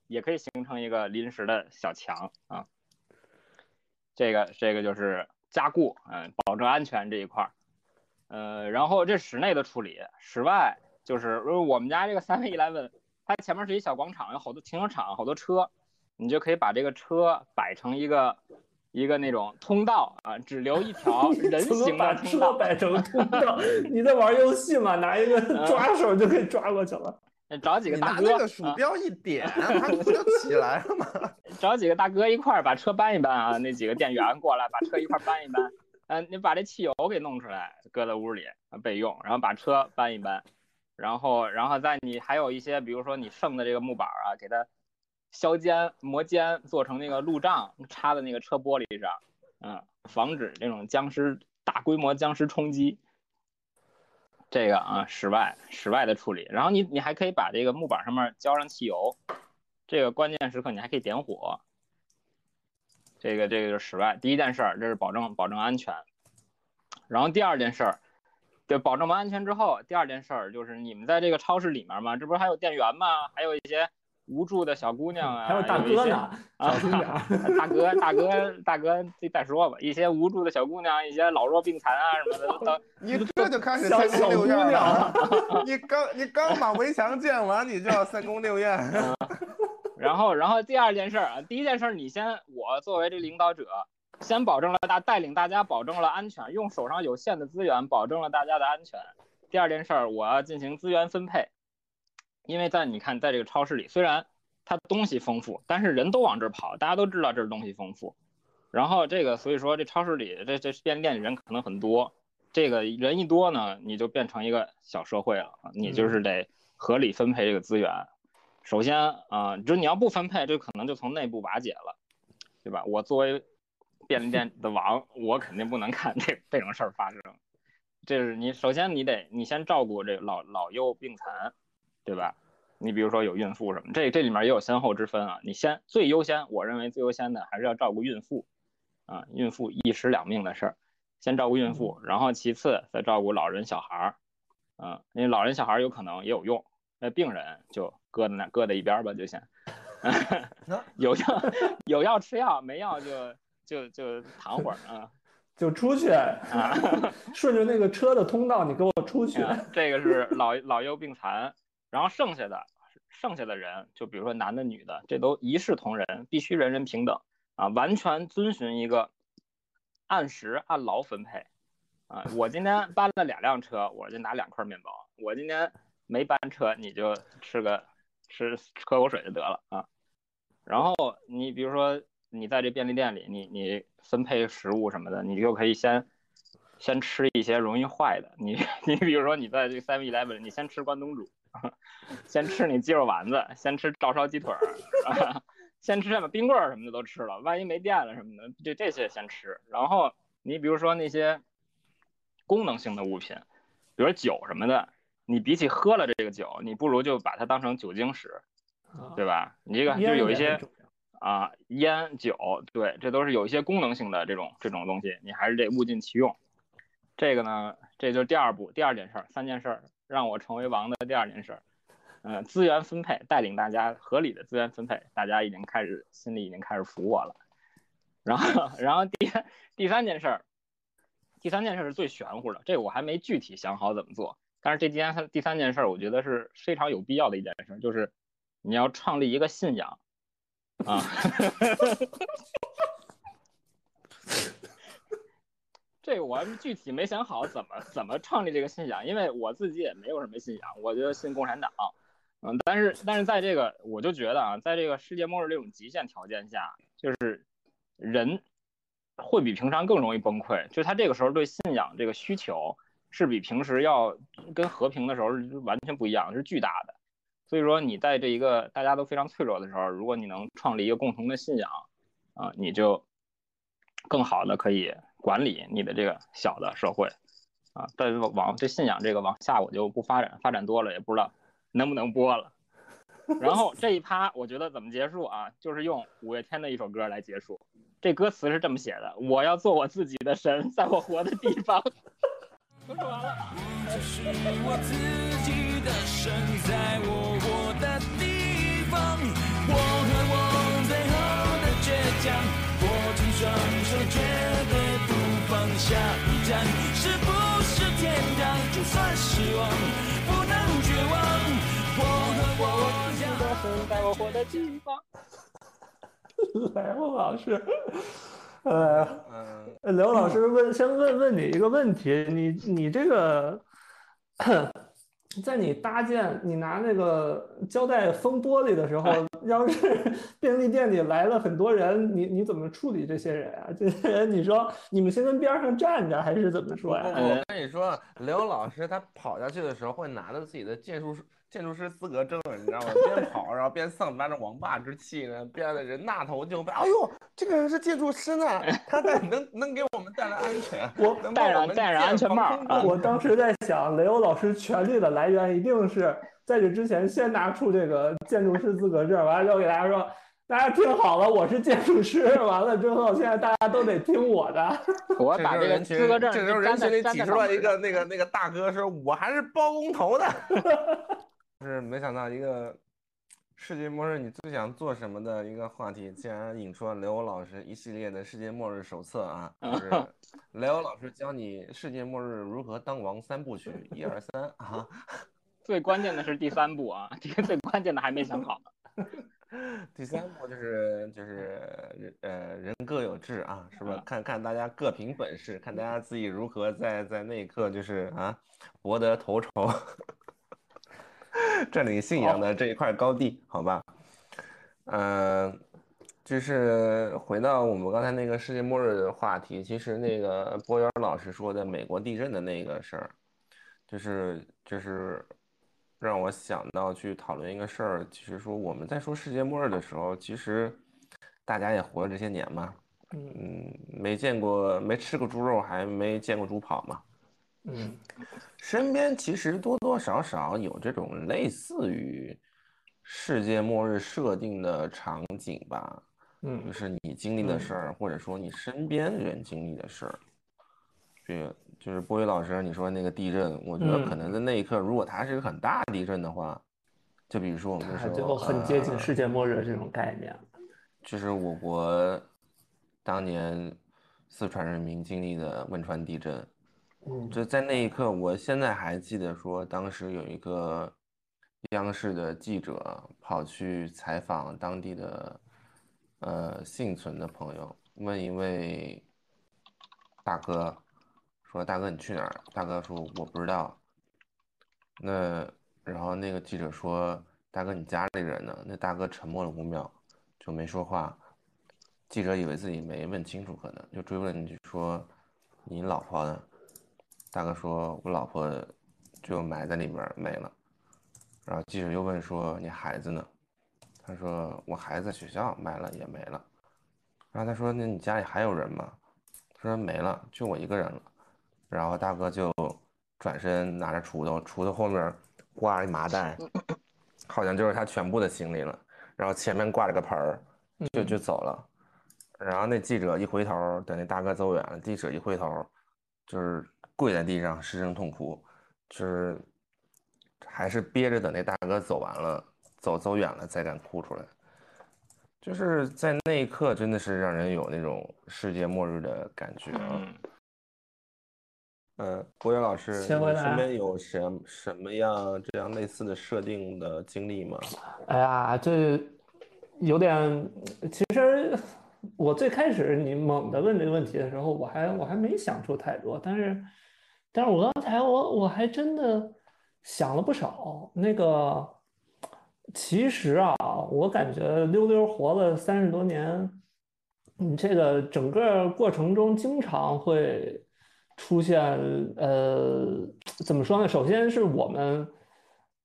也可以形成一个临时的小墙啊。这个这个就是加固，嗯、保证安全这一块儿。呃，然后这室内的处理，室外就是我们家这个三 e eleven，它前面是一小广场，有好多停车场，好多车，你就可以把这个车摆成一个一个那种通道啊，只留一条 人行把车的通道。摆成通道？你在玩游戏吗？拿一个抓手就可以抓过去了。找几个大哥拿那个鼠啊，标一点，它不就起来了吗？找几个大哥一块儿把车搬一搬啊，那几个店员过来把车一块儿搬一搬，嗯、你把这汽油给弄出来，搁在屋里备用，然后把车搬一搬，然后然后在你还有一些，比如说你剩的这个木板啊，给它削尖磨尖，做成那个路障，插在那个车玻璃上，嗯，防止这种僵尸大规模僵尸冲击。这个啊，室外室外的处理，然后你你还可以把这个木板上面浇上汽油，这个关键时刻你还可以点火。这个这个就是室外第一件事儿，这是保证保证安全。然后第二件事儿，就保证完安全之后，第二件事儿就是你们在这个超市里面嘛，这不是还有店员吗？还有一些无助的小姑娘啊，还有大哥呢，啊。大哥，大哥，大哥，这再说吧。一些无助的小姑娘，一些老弱病残啊什么的，都都 你这就开始三宫六院了。你刚你刚把围墙建完，你就要三宫六院。然后，然后第二件事儿啊，第一件事儿，你先，我作为这领导者，先保证了大带领大家保证了安全，用手上有限的资源保证了大家的安全。第二件事儿，我要进行资源分配，因为在你看，在这个超市里，虽然它东西丰富，但是人都往这儿跑，大家都知道这儿东西丰富。然后这个，所以说这超市里这这便利店里人可能很多，这个人一多呢，你就变成一个小社会了，你就是得合理分配这个资源。首先啊、就是你要不分配，这可能就从内部瓦解了，对吧？我作为便利店的王，我肯定不能看这这种事儿发生。这是你首先你得你先照顾这老老幼病残，对吧？你比如说有孕妇什么，这这里面也有先后之分啊。你先最优先，我认为最优先的还是要照顾孕妇，啊，孕妇一尸两命的事儿，先照顾孕妇，然后其次再照顾老人小孩儿，啊，因为老人小孩儿有可能也有用，那病人就搁在那搁在一边儿吧，就先。有药有药吃药，没药就就就躺会儿啊 就出去，啊。顺着那个车的通道，你给我出去。啊这个是老老幼病残，然后剩下的剩下的人，就比如说男的女的，这都一视同仁，必须人人平等啊，完全遵循一个按时按劳分配啊。我今天搬了两辆车，我就拿两块面包；我今天没搬车，你就吃个吃喝口水就得了啊。然后你比如说你在这便利店里，你你分配食物什么的，你就可以先先吃一些容易坏的。你 你比如说你在这个 Seven Eleven，你先吃关东煮，先吃你鸡肉丸子，先吃照烧鸡腿儿，啊、先吃什么冰棍儿什么的都吃了，万一没电了什么的，这这些先吃。然后你比如说那些功能性的物品，比如酒什么的，你比起喝了这个酒，你不如就把它当成酒精使，对吧？你这个就有一些啊，烟酒，对，这都是有一些功能性的这种这种东西，你还是得物尽其用。这个呢，这就是第二步，第二件事儿，三件事儿让我成为王的第二件事儿，嗯、资源分配，带领大家合理的资源分配，大家已经开始心里已经开始服我了。然后，然后第第三件事儿，第三件事儿是最玄乎的，这个我还没具体想好怎么做，但是这件第三件事儿，我觉得是非常有必要的一件事儿，就是你要创立一个信仰。啊，这个我还具体没想好怎么怎么创立这个信仰，因为我自己也没有什么信仰，我就信共产党。嗯，但是但是在这个我就觉得啊，在这个世界末日这种极限条件下，就是人会比平常更容易崩溃，就他这个时候对信仰这个需求是比平时要跟和平的时候是完全不一样，是巨大的。所以说你在这一个大家都非常脆弱的时候，如果你能创立一个共同的信仰，啊，你就更好的可以管理你的这个小的社会，啊，但是往这信仰这个往下我就不发展，发展多了也不知道能不能播了。然后这一趴我觉得怎么结束啊？就是用五月天的一首歌来结束。这歌词是这么写的：我要做我自己的神，在我活的地方。都说完了。就是我自己的神，在我活的地方，我和我最后的倔强，握紧双手，绝对不放下。一站是不是天堂？就算失望，不能绝望。我和我自己的神，在我活的地方。来，孟老师，呃，嗯，刘老师问，先问问你一个问题，你你这个在你搭建、你拿那个胶带封玻璃的时候，要是 便利店里来了很多人，你你怎么处理这些人啊？这些人你说你们先跟边上站着，还是怎么说呀？我跟你说，刘老师他跑下去的时候会拿着自己的建筑建筑师资格证，你知道吗？边跑然后边散发着王霸之气呢，边的人那头就飞。哎呦，这个人是建筑师呢，他带 能能给我们带来安全，我能戴帮我们上戴上安全帽我当时在想，雷欧老师权力的来源一定是在这之前先拿出这个建筑师资格证，完了之后给大家说，大家听好了，我是建筑师。完了之后，现在大家都得听我的。我把这个资格证这时候人群里挤出来一个那个那个大哥说：“我还是包工头的。” 是没想到一个世界末日你最想做什么的一个话题，竟然引出了雷欧老师一系列的世界末日手册啊！就是 雷欧老师教你世界末日如何当王三部曲，一二三啊！最关键的是第三部啊，这个最关键的还没想好。第三部就是就是人呃人各有志啊，是吧啊？看看大家各凭本事，看大家自己如何在在那一刻就是啊博得头筹，占领信仰的这一块高地，好吧？嗯、就是回到我们刚才那个世界末日的话题，其实那个波源老师说的美国地震的那个事儿，就是就是让我想到去讨论一个事儿，其实说我们在说世界末日的时候，其实大家也活了这些年嘛，嗯，没见过没吃过猪肉，还没见过猪跑嘛，嗯。身边其实多多少少有这种类似于世界末日设定的场景吧，嗯。就嗯是你经历的事儿，或者说你身边人经历的事儿。这个就是波宇老师你说那个地震，我觉得可嗯。能在那一刻，如果它是一个很大地震的话，就比如说我们说，它就很接近呃世界末日这种概念。就是我国当年四川人民经历的汶川地震，就在那一刻，我现在还记得说，当时有一个央视的记者跑去采访当地的呃幸存的朋友，问一位大哥，说大哥你去哪儿？大哥说我不知道。那然后那个记者说大哥你家里人呢？那大哥沉默了五秒，就没说话。记者以为自己没问清楚，可能就追问一句说你老婆呢？大哥说：“我老婆就埋在里面没了。”然后记者又问说：“你孩子呢？”他说：“我孩子在学校埋了也没了。”然后他说：“那你家里还有人吗？”他说：“没了，就我一个人了。”然后大哥就转身拿着锄头，锄头后面挂着一麻袋，好像就是他全部的行李了。然后前面挂着个盆儿，就就走了。然后那记者一回头，等那大哥走远了，记者一回头，就是跪在地上失声痛哭，就是还是憋着等那大哥走完了，走走远了再敢哭出来。就是在那一刻，真的是让人有那种世界末日的感觉啊。嗯，呃，郭源老师，切回来你身边有什什么样这样类似的设定的经历吗？哎呀，这有点，其实我最开始你猛地问这个问题的时候，我还我还没想出太多，但是，但是我刚才我我还真的想了不少。那个，其实啊，我感觉溜溜活了三十多年，你这个整个过程中经常会出现，呃，怎么说呢？首先是我们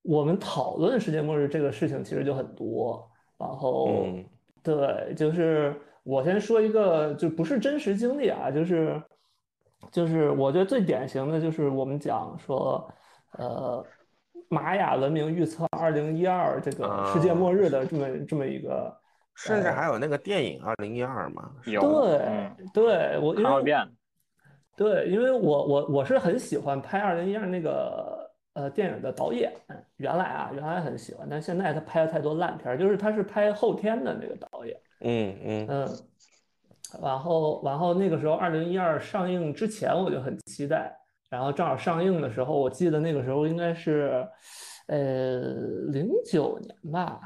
我们讨论世界末日这个事情其实就很多，然后嗯对，就是我先说一个，就不是真实经历啊，就是就是我觉得最典型的就是我们讲说，呃，玛雅文明预测二零一二这个世界末日的这么这么一个，甚至还有那个电影《二零一二》嘛，有对嗯对，我因为看过一遍，对，因为我我我是很喜欢拍二零一二那个呃电影的导演，原来啊原来很喜欢，但现在他拍了太多烂片儿，就是他是拍后天的那个导演，嗯嗯。嗯，然后然后那个时候二零一二上映之前我就很期待，然后正好上映的时候，我记得那个时候应该是呃零九年吧，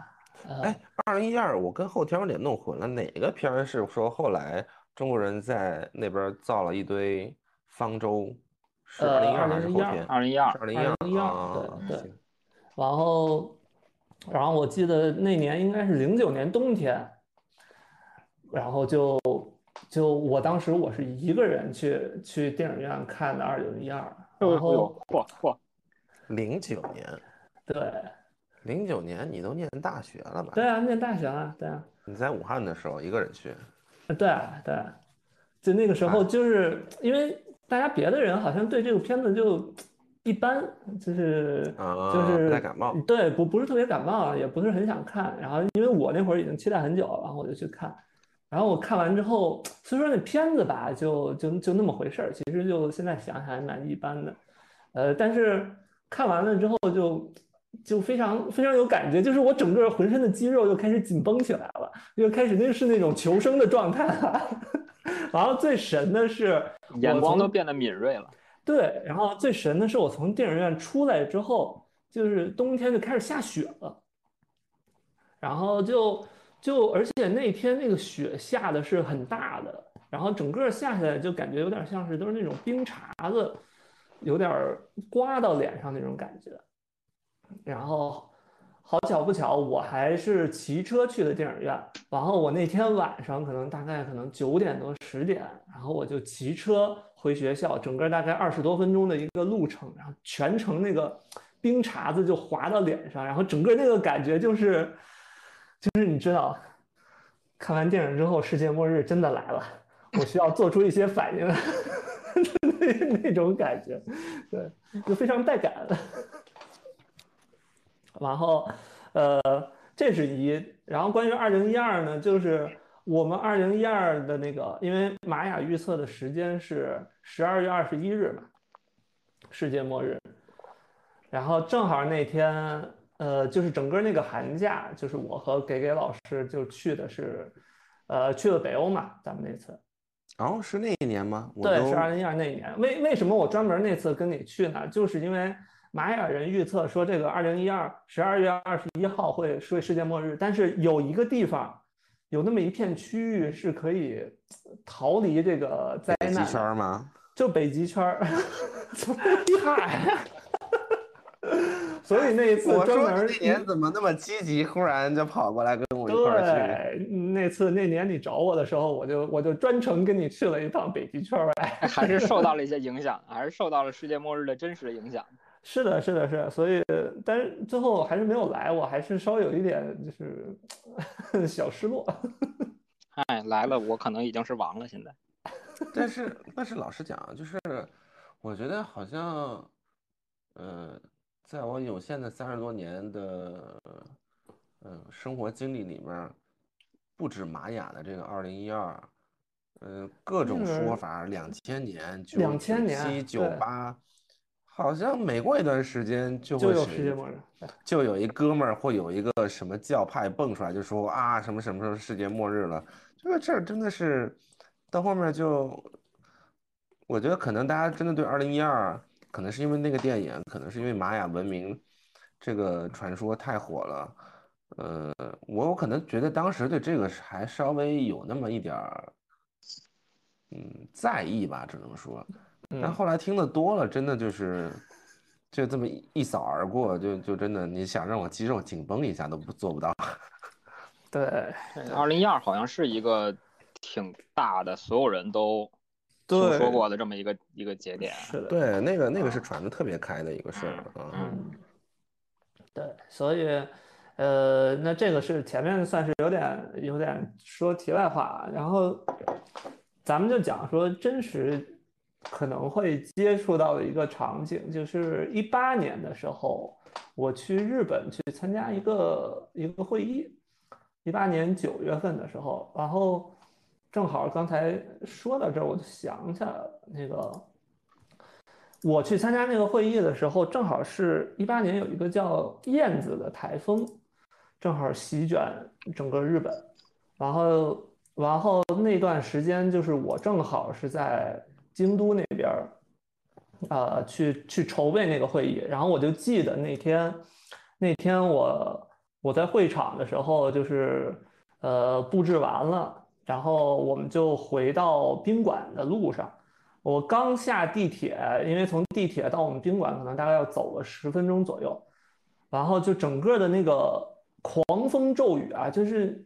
呃哎，二零一二，我跟后天有点弄混了，哪个片儿是说后来中国人在那边造了一堆方舟，是呃二零一二还是后2012天？二零一二。是二。零一二2012啊，对对。然后，然后我记得那年应该是零九年冬天，然后就就我当时我是一个人去去电影院看的二零一二，然后呦，嚯嚯，零九年，对零九年你都念大学了吧？对啊，念大学了，对啊。你在武汉的时候一个人去，对对，就那个时候，啊就是 因为大家别的人好像对这个片子就一般，就是啊就是不太感冒对，不不是特别感冒，也不是很想看。然后因为我那会儿已经期待很久了，然后我就去看。然后我看完之后，虽说那片子吧，就就就那么回事儿，其实就现在想想还蛮一般的，呃，但是看完了之后就就非常非常有感觉，就是我整个浑身的肌肉又开始紧绷起来了，又开始那是那种求生的状态了。然后最神的是，眼光都变得敏锐了。对，然后最神的是我从电影院出来之后，就是冬天就开始下雪了，然后就就而且那天那个雪下的是很大的，然后整个下下来就感觉有点像是都是那种冰碴子，有点刮到脸上那种感觉。然后好巧不巧，我还是骑车去的电影院。然后我那天晚上可能大概可能九点多十点，然后我就骑车回学校，整个大概二十多分钟的一个路程，然后全程那个冰碴子就滑到脸上，然后整个那个感觉就是，就是你知道，看完电影之后，世界末日真的来了，我需要做出一些反应，那 那种感觉，对，就非常带感。然后，呃，这是一。然后关于二零一二呢，就是我们二零一二的那个，因为玛雅预测的时间是十二月二十一日嘛，世界末日。然后正好那天，呃，就是整个那个寒假，就是我和给给老师就去的是，呃，去了北欧嘛，咱们那次。哦，是那一年吗？对，是二零一二那一年。为为什么我专门那次跟你去呢？就是因为玛雅人预测说这个二零一二十二月二十一号会是世界末日，但是有一个地方，有那么一片区域是可以逃离这个灾北极圈吗？就北极圈儿。嗨，所以那一次我说专门那年怎么那么积极，忽然就跑过来跟我一块儿去。那次那年你找我的时候，我就我就专程跟你去了一趟北极圈儿哎。还是受到了一些影响，还是受到了世界末日的真实的影响。是的，是的，是的，所以，但是最后还是没有来，我还是稍微有一点就是 小失落。哎，来了，我可能已经是王了。现在但是，但是老实讲，就是我觉得好像，呃，在我有限的三十多年的，呃，生活经历里面，不止玛雅的这个二零一二，嗯，各种说法，两千年、九2000年七、九对。八，好像每过一段时间就就有会世界末日。就有一哥们儿或有一个什么教派蹦出来，就说啊什么什么时候世界末日了，这个事儿真的是到后面就，我觉得可能大家真的对二零一二，可能是因为那个电影，可能是因为玛雅文明这个传说太火了，呃，我我可能觉得当时对这个还稍微有那么一点儿，嗯，在意吧，只能说。但嗯，后来听的多了，真的就是，就这么一一扫而过，就就真的，你想让我肌肉紧绷一下都不做不到。对，二零一二好像是一个挺大的，所有人都听说过的这么一个一个节点。是的，对，那个那个是传的特别开的一个事儿啊。嗯，对，所以，呃，那这个是前面算是有点有点说题外话，然后咱们就讲说真实可能会接触到的一个场景，就是一八年的时候，我去日本去参加一个一个会议，一八年九月份的时候，然后正好刚才说到这儿，我就想起来了，那个我去参加那个会议的时候，正好是一八年有一个叫燕子的台风，正好席卷整个日本，然后然后那段时间就是我正好是在京都那边儿，呃，去去筹备那个会议，然后我就记得那天那天我我在会场的时候，就是呃布置完了，然后我们就回到宾馆的路上。我刚下地铁，因为从地铁到我们宾馆可能大概要走个十分钟左右，然后就整个的那个狂风骤雨啊，就是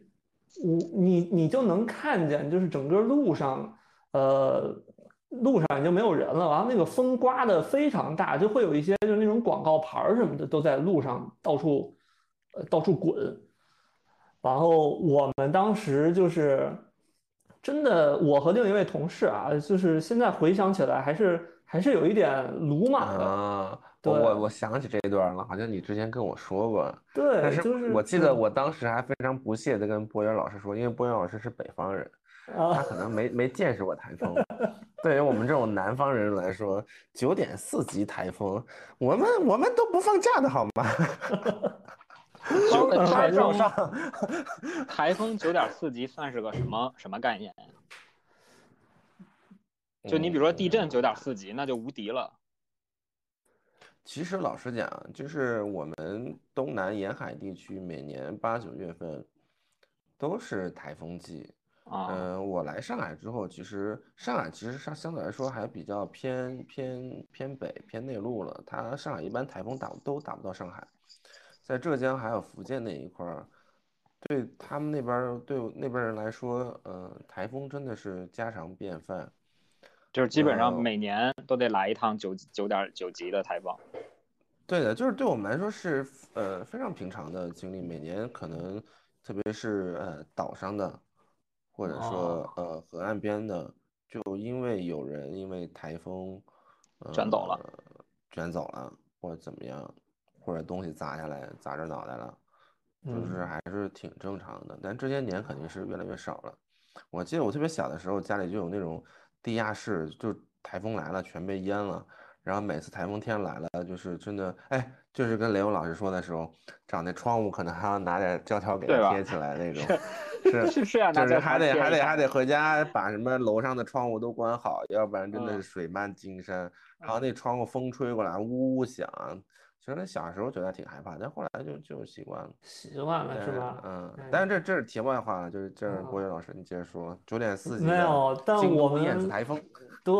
我你你就能看见，就是整个路上，呃，路上已经没有人了，然后那个风刮的非常大，就会有一些就是那种广告牌什么的都在路上到处，呃，到处滚。然后我们当时就是真的，我和另一位同事啊，就是现在回想起来还是还是有一点鲁莽的。啊，对我我我想起这一段了，好像你之前跟我说过，对，但是我记得嗯我当时还非常不屑的跟博源老师说，因为博源老师是北方人，他啊，可能没没见识过台风。对于我们这种南方人来说，九点四级台风，我们我们都不放假的好吗？台风上，台风九点四级算是个什么什么概念呀？就你比如说地震九点四级，那就无敌了。其实老实讲，就是我们东南沿海地区每年八九月份都是台风季。啊，嗯，我来上海之后，其实上海其实上相对来说还比较偏偏偏北偏内陆了。它上海一般台风打都打不到上海，在浙江还有福建那一块儿，对他们那边儿对那边人来说，呃，台风真的是家常便饭。就是基本上呃每年都得来一趟九九点九级的台风。对的，就是对我们来说是呃非常平常的经历，每年可能特别是呃岛上的，或者说呃河岸边的，就因为有人因为台风卷走了呃，卷走了或者怎么样，或者东西砸下来砸着脑袋了，就是嗯还是挺正常的。但这些年肯定是越来越少了。我记得我特别小的时候，家里就有那种地下室，就台风来了全被淹了。然后每次台风天来了，就是真的，哎，就是跟雷欧老师说的时候，找那窗户可能还要拿点胶条给它贴起来那种，是 是是啊，就是那还得还得还得回家把什么楼上的窗户都关好，要不然真的嗯是水漫金山。然后那窗户风吹过来呜呜响，其实小时候觉得挺害怕，但后来就就习惯了。习惯了是吧？嗯哎，但是这这是题外话了，就是这是啊郭跃老师，你接着说。九点四级没有，但我们燕子们台风，对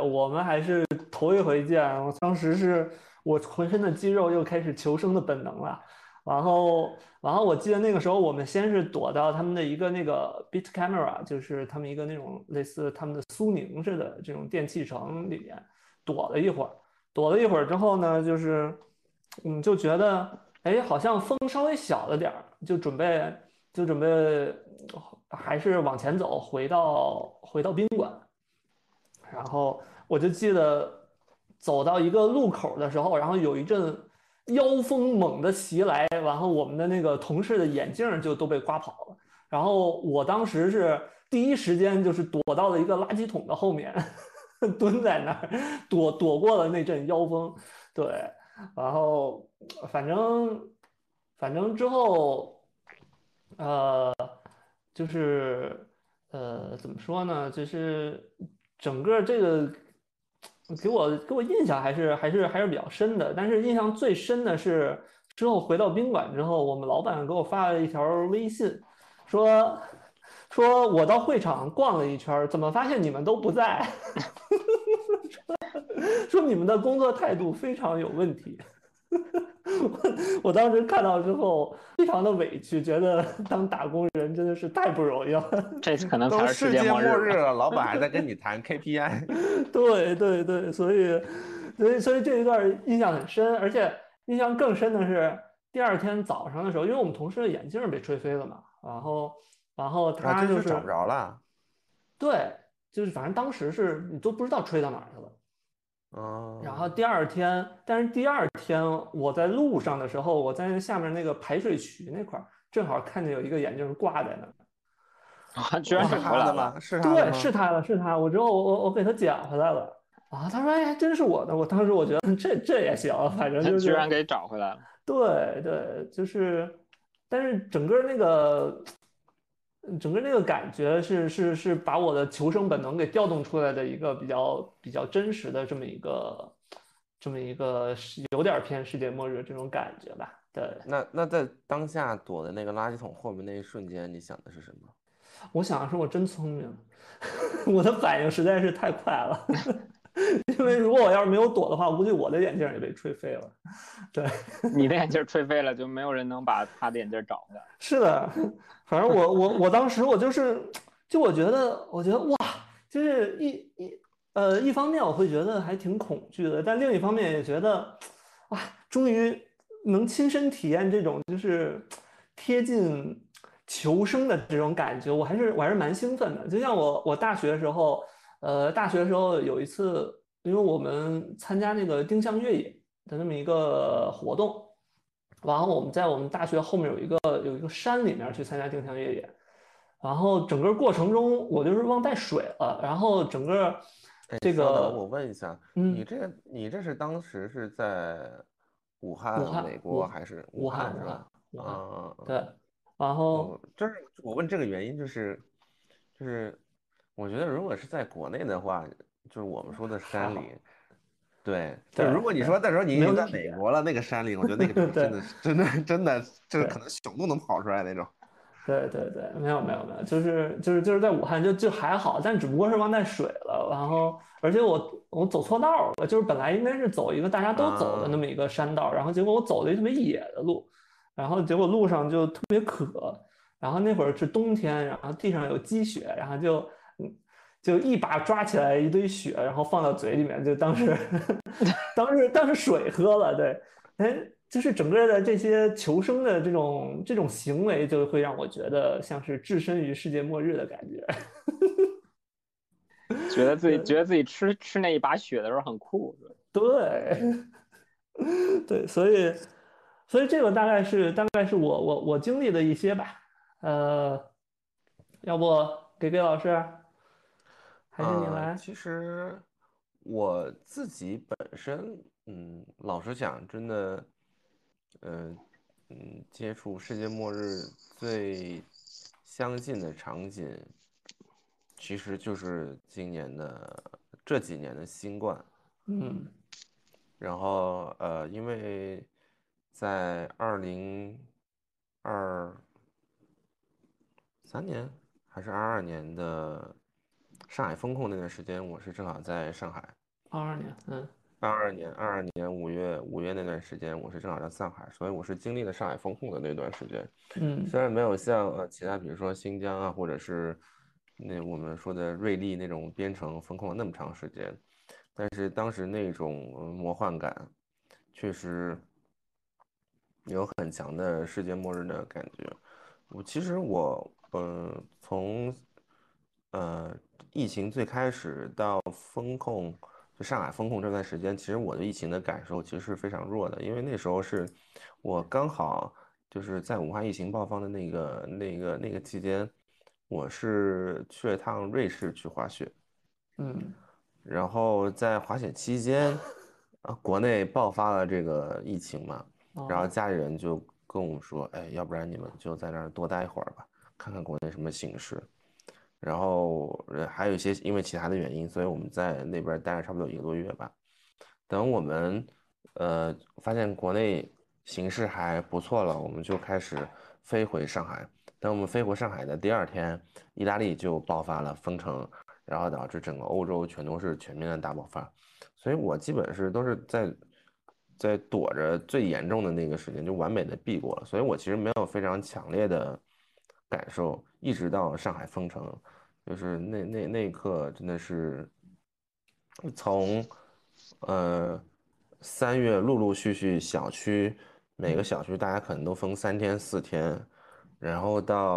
我们还是头一回见，我当时是我浑身的肌肉又开始求生的本能了。然后，然后我记得那个时候，我们先是躲到他们的一个那个 Bit Camera，就是他们一个那种类似他们的苏宁似的这种电器城里面躲了一会儿。躲了一会儿之后呢，就是嗯，就觉得哎，好像风稍微小了点儿，就准备就准备还是往前走，回到回到宾馆。然后我就记得走到一个路口的时候，然后有一阵妖风猛地袭来，然后我们的那个同事的眼镜就都被刮跑了。然后我当时是第一时间就是躲到了一个垃圾桶的后面，蹲在那儿躲躲过了那阵妖风。对，然后反正反正之后，呃，就是呃，怎么说呢？就是整个这个给我给我印象还是还是还是比较深的。但是印象最深的是之后回到宾馆之后，我们老板给我发了一条微信，说说我到会场逛了一圈，怎么发现你们都不在？说你们的工作态度非常有问题。我 我当时看到之后非常的委屈，觉得当打工人真的是太不容易了。这可能都才是世界末末日了。老板还在跟 你谈 KPI。对对对，所以所以所以这一段印象很深，而且印象更深的是第二天早上的时候，因为我们同事的眼镜被吹飞了嘛，然后然后啊，他就是这找不着了。对，就是反正当时是你都不知道吹到哪儿去了。嗯，然后第二天，但是第二天我在路上的时候，我在下面那个排水渠那块儿，正好看见有一个眼镜挂在那儿。啊，居然是是回来了，他的吗？是他的对，是他的，是他。我之后我我我给他捡回来了。啊，他说哎，还真是我的。我当时我觉得这这也行，反正就是居然给找回来了。对对，就是，但是整个那个，整个那个感觉是是是把我的求生本能给调动出来的一个比较比较真实的这么一个这么一个是有点偏世界末日这种感觉吧。对，那那在当下躲在那个垃圾桶后面那一瞬间，你想的是什么？我想的是我真聪明，我的反应实在是太快了。因为如果我要是没有躲的话，我估计我的眼镜也被吹飞了。对，你的眼镜吹飞了，就没有人能把他的眼镜找回来。是的，反正我我我当时我就是，就我觉得，我觉得哇，就是一一呃，一方面我会觉得还挺恐惧的，但另一方面也觉得，哇，终于能亲身体验这种就是贴近求生的这种感觉，我还是我还是蛮兴奋的。就像我我大学的时候，呃，大学的时候有一次，因为我们参加那个定向越野的那么一个活动。然后我们在我们大学后面有一个有一个山里面去参加定向越野，然后整个过程中我就是忘带水了，然后整个哎这稍等我问一下，嗯你这个你这是当时是在武汉、武汉美武国还是武汉是吧啊，对，然后我就是我问这个原因就是，就是我觉得如果是在国内的话，就是我们说的山里，对，但如果你说到时候你已经在美国了，那个山里，我觉得那个 真的真的真的就是可能熊都能跑出来那种。对对对，没有没有没有，就是就是就是在武汉就就还好，但只不过是忘带水了，然后而且我我走错道了，就是本来应该是走一个大家都走的那么一个山道，然后结果我走了一特别野的路，然后结果路上就特别渴，然后那会儿是冬天，然后地上有积雪，然后就嗯就一把抓起来一堆雪，然后放到嘴里面，就当时 当时当时水喝了，对，哎，就是整个的这些求生的这种这种行为，就会让我觉得像是置身于世界末日的感觉。觉得自己觉得自己吃吃那一把雪的时候很酷，对，对，所以所以这个大概是大概是我我我经历的一些吧。呃，要不给给老师，还是你啊来？其实我自己本身，嗯，老实讲，真的，嗯嗯，接触世界末日最相近的场景，其实就是今年的这几年的新冠。嗯然后呃，因为在二零二三年还是二二年的上海封控那段时间，我是正好在上海。二二年，嗯二二年，二二年五月五月那段时间，我是正好在上海，所以我是经历了上海封控的那段时间。嗯虽然没有像呃其他，比如说新疆啊，或者是那我们说的瑞丽那种边城封控了那么长时间，但是当时那种呃魔幻感，确实有很强的世界末日的感觉。我其实我呃从呃疫情最开始到封控，就上海封控这段时间，其实我对疫情的感受其实是非常弱的，因为那时候是我刚好就是在武汉疫情爆发的那个那个那个期间，我是去了趟瑞士去滑雪，嗯然后在滑雪期间，啊，国内爆发了这个疫情嘛，然后哦家里人就跟我们说，哎，要不然你们就在那儿多待一会儿吧，看看国内什么形势。然后还有一些因为其他的原因，所以我们在那边待了差不多一个多月吧。等我们呃发现国内形势还不错了，我们就开始飞回上海。等我们飞回上海的第二天，意大利就爆发了封城，然后导致整个欧洲全都是全面的大爆发。所以我基本是都是在在躲着最严重的那个时间，就完美的避过了。所以我其实没有非常强烈的感受，一直到上海封城，就是那那那一刻真的是从呃三月陆陆续续小区每个小区大家可能都封三天四天，然后到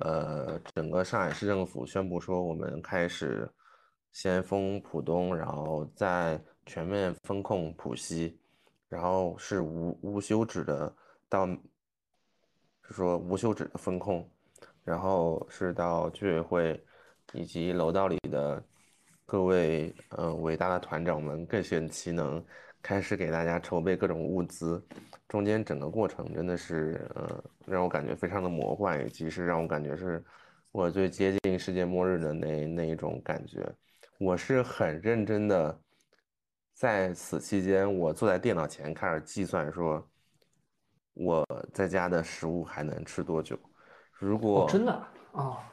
呃整个上海市政府宣布说我们开始先封浦东，然后再全面封控浦西，然后是无无休止的到，是说无休止的封控，然后是到居委会以及楼道里的各位呃伟大的团长们各显其能，开始给大家筹备各种物资，中间整个过程真的是呃让我感觉非常的魔幻，以及是让我感觉是我最接近世界末日的那那一种感觉。我是很认真的，在此期间，我坐在电脑前开始计算说，我在家的食物还能吃多久。如哦果真的啊？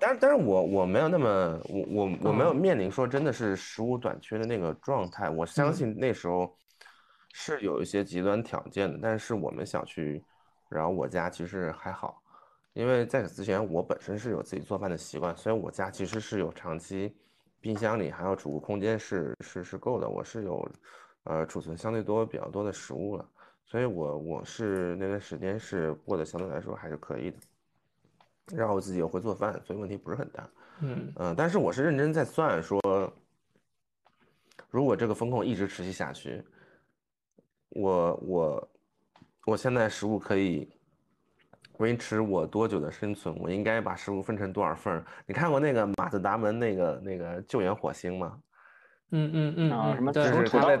但是但是我我没有那么我我我没有嗯。面临说真的是食物短缺的那个状态，我相嗯。信那时候是有一些极端条件的，但是我们小区，然后我家其实还好，因为在此之前我本身是有自己做饭的习惯，所以我家其实是有长期冰箱里还有储物空间是是是够的，我是有呃储存相对多比较多的食物了，所以我我是那段时间是过得相对来说还是可以的。然后我自己又会做饭，所以问题不是很大。嗯嗯、但是我是认真在算说，如果这个风控一直持续下去，我我我现在食物可以维持我多久的生存？我应该把食物分成多少份？你看过那个马自达门那个那个救援火星吗？嗯嗯嗯什么就是他被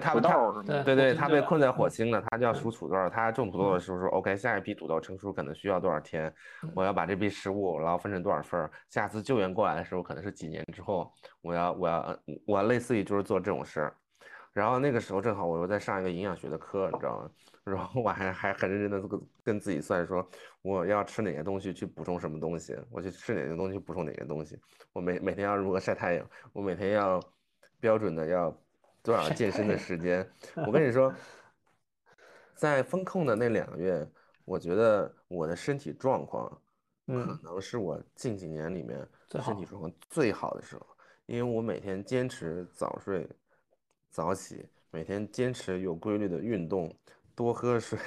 他被困在火嗯星了，他就要数土豆儿。他种土豆的时候说，OK，下一批土豆成熟可能需要多少天？我要把这批食物，然后分成多少份儿？下次救援过来的时候，可能是几年之后，我要我要我类似于就是做这种事儿。然后那个时候正好我又在上一个营养学的课，你知道吗？然后我还还很认真的跟跟自己算说，我要吃哪些东西去补充什么东西，我去吃哪些东西补充哪些东西，我每每天要如何晒太阳，我每天要标准的要多少健身的时间。我跟你说，在风控的那两个月，我觉得我的身体状况可嗯能是我近几年里面身体状况最好的时候，因为我每天坚持早睡、早起，每天坚持有规律的运动，多喝水，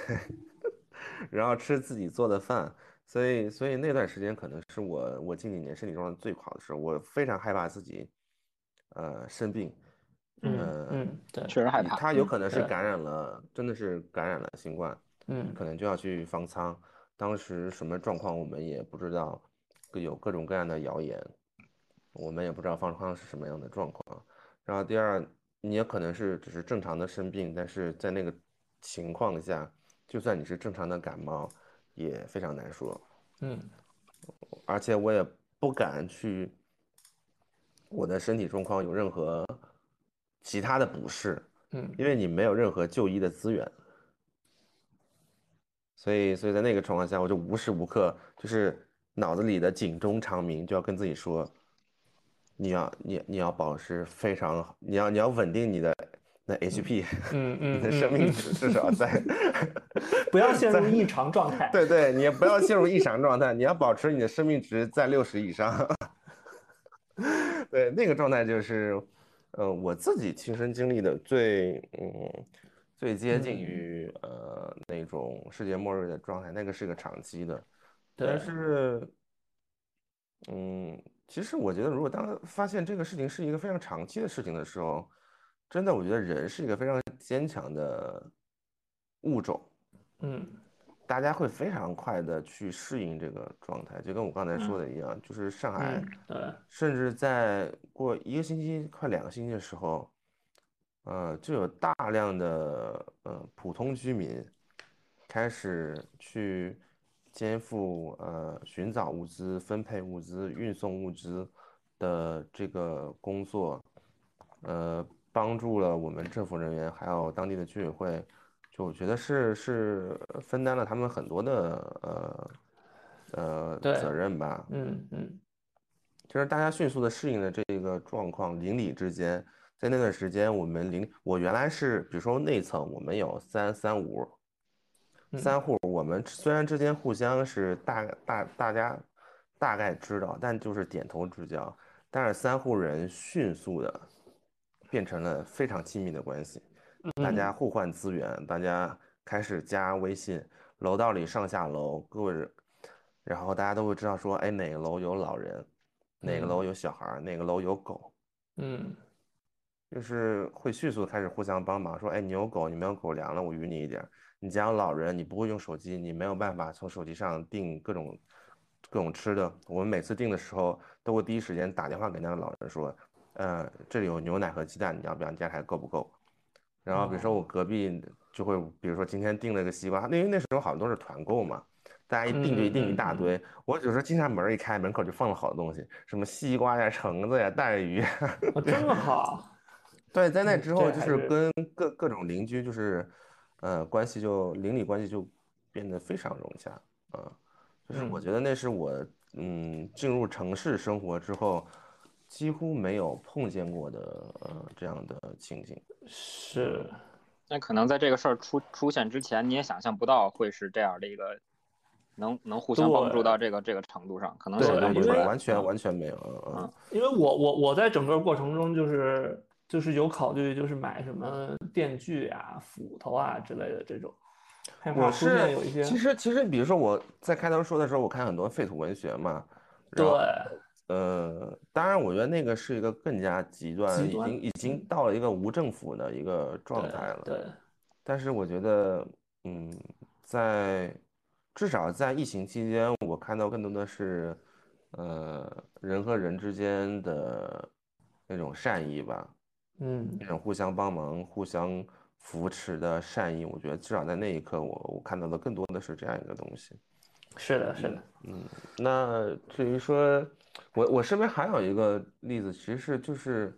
然后吃自己做的饭，所以所以那段时间可能是我我近几年身体状况最好的时候，我非常害怕自己呃生病，嗯呃嗯，对，确实害怕。他有可能是感染了，真的是感染了新冠，嗯可能就要去方舱。当时什么状况我们也不知道，各有各种各样的谣言，我们也不知道方舱是什么样的状况。然后第二，你也可能是只是正常的生病，但是在那个情况下，就算你是正常的感冒，也非常难说。嗯而且我也不敢去我的身体状况有任何其他的不适，嗯因为你没有任何就医的资源，所以所以在那个状况下，我就无时无刻就是脑子里的警钟长鸣，就要跟自己说，你要你你要保持非常好，你要你要稳定你的那 HP，嗯嗯你的生命嗯值至少在不要陷入异常状态。对对，你也不要陷入异常状态，你要保持你的生命值在六十以上。对，那个状态就是，呃，我自己亲身经历的最，嗯，最接近嗯。于呃那种世界末日的状态，那个是个长期的，但。是，嗯，其实我觉得，如果当发现这个事情是一个非常长期的事情的时候，真的，我觉得人是一个非常坚强的物种。嗯大家会非常快的去适应这个状态，就跟我刚才说的一样，就是上海甚至在过一个星期、快两个星期的时候，呃，就有大量的呃普通居民开始去肩负呃寻找物资、分配物资、运送物资的这个工作，呃，帮助了我们政府人员还有当地的居委会。就我觉得是是分担了他们很多的呃呃对责任吧，嗯嗯就是大家迅速的适应了这个状况，邻里之间在那段时间，我们邻我原来是比如说内层我们有三三五嗯三户，我们虽然之间互相是大大大家大概知道，但就是点头之交，但是三户人迅速的变成了非常亲密的关系。大家互换资源，大家开始加微信，楼道里上下楼各位，然后大家都会知道说，哎，哪个楼有老人，哪个楼有小孩儿，哪个楼有狗，嗯就是会迅速开始互相帮忙，说，哎，你有狗，你没有狗粮了，我予你一点儿。你家有老人，你不会用手机，你没有办法从手机上订各种各种吃的。我们每次订的时候，都会第一时间打电话给那个老人说，呃，这里有牛奶和鸡蛋，你要不要？你家还够不够？然后比如说我隔壁就会，比如说今天订了个西瓜，因为那时候好像都是团购嘛，大家一订就一订一大堆。我有时候经常门儿一开，门口就放了好多东西，什么西瓜呀、橙子呀、带鱼呀。哦，这么好，对，在那嗯之后就是跟各各种邻居就是，呃，关系就邻里关系就变得非常融洽啊。就是我嗯觉得那是我嗯进入城市生活之后，几乎没有碰见过的呃这样的情景。是，那可能在这个事儿出出现之前，你也想象不到会是这样的一个，能能互相帮助到这个这个程度上，可能想象不出来。完全嗯完全没有。嗯嗯因为我我我在整个过程中就是就是有考虑，就是买什么电锯啊、斧头啊之类的这种，我是有一些其实其实，比如说我在开头说的时候，我看很多废土文学嘛，对呃，当然我觉得那个是一个更加极端，已极端经已经到了一个无政府的一个状态了。对，但是我觉得，嗯，在至少在疫情期间，我看到更多的是，呃，人和人之间的那种善意吧，嗯那种互相帮忙、互相扶持的善意。我觉得至少在那一刻我，我看到的更多的是这样一个东西。是的，是的，嗯，那至于说，我我身边还有一个例子，其实是就是，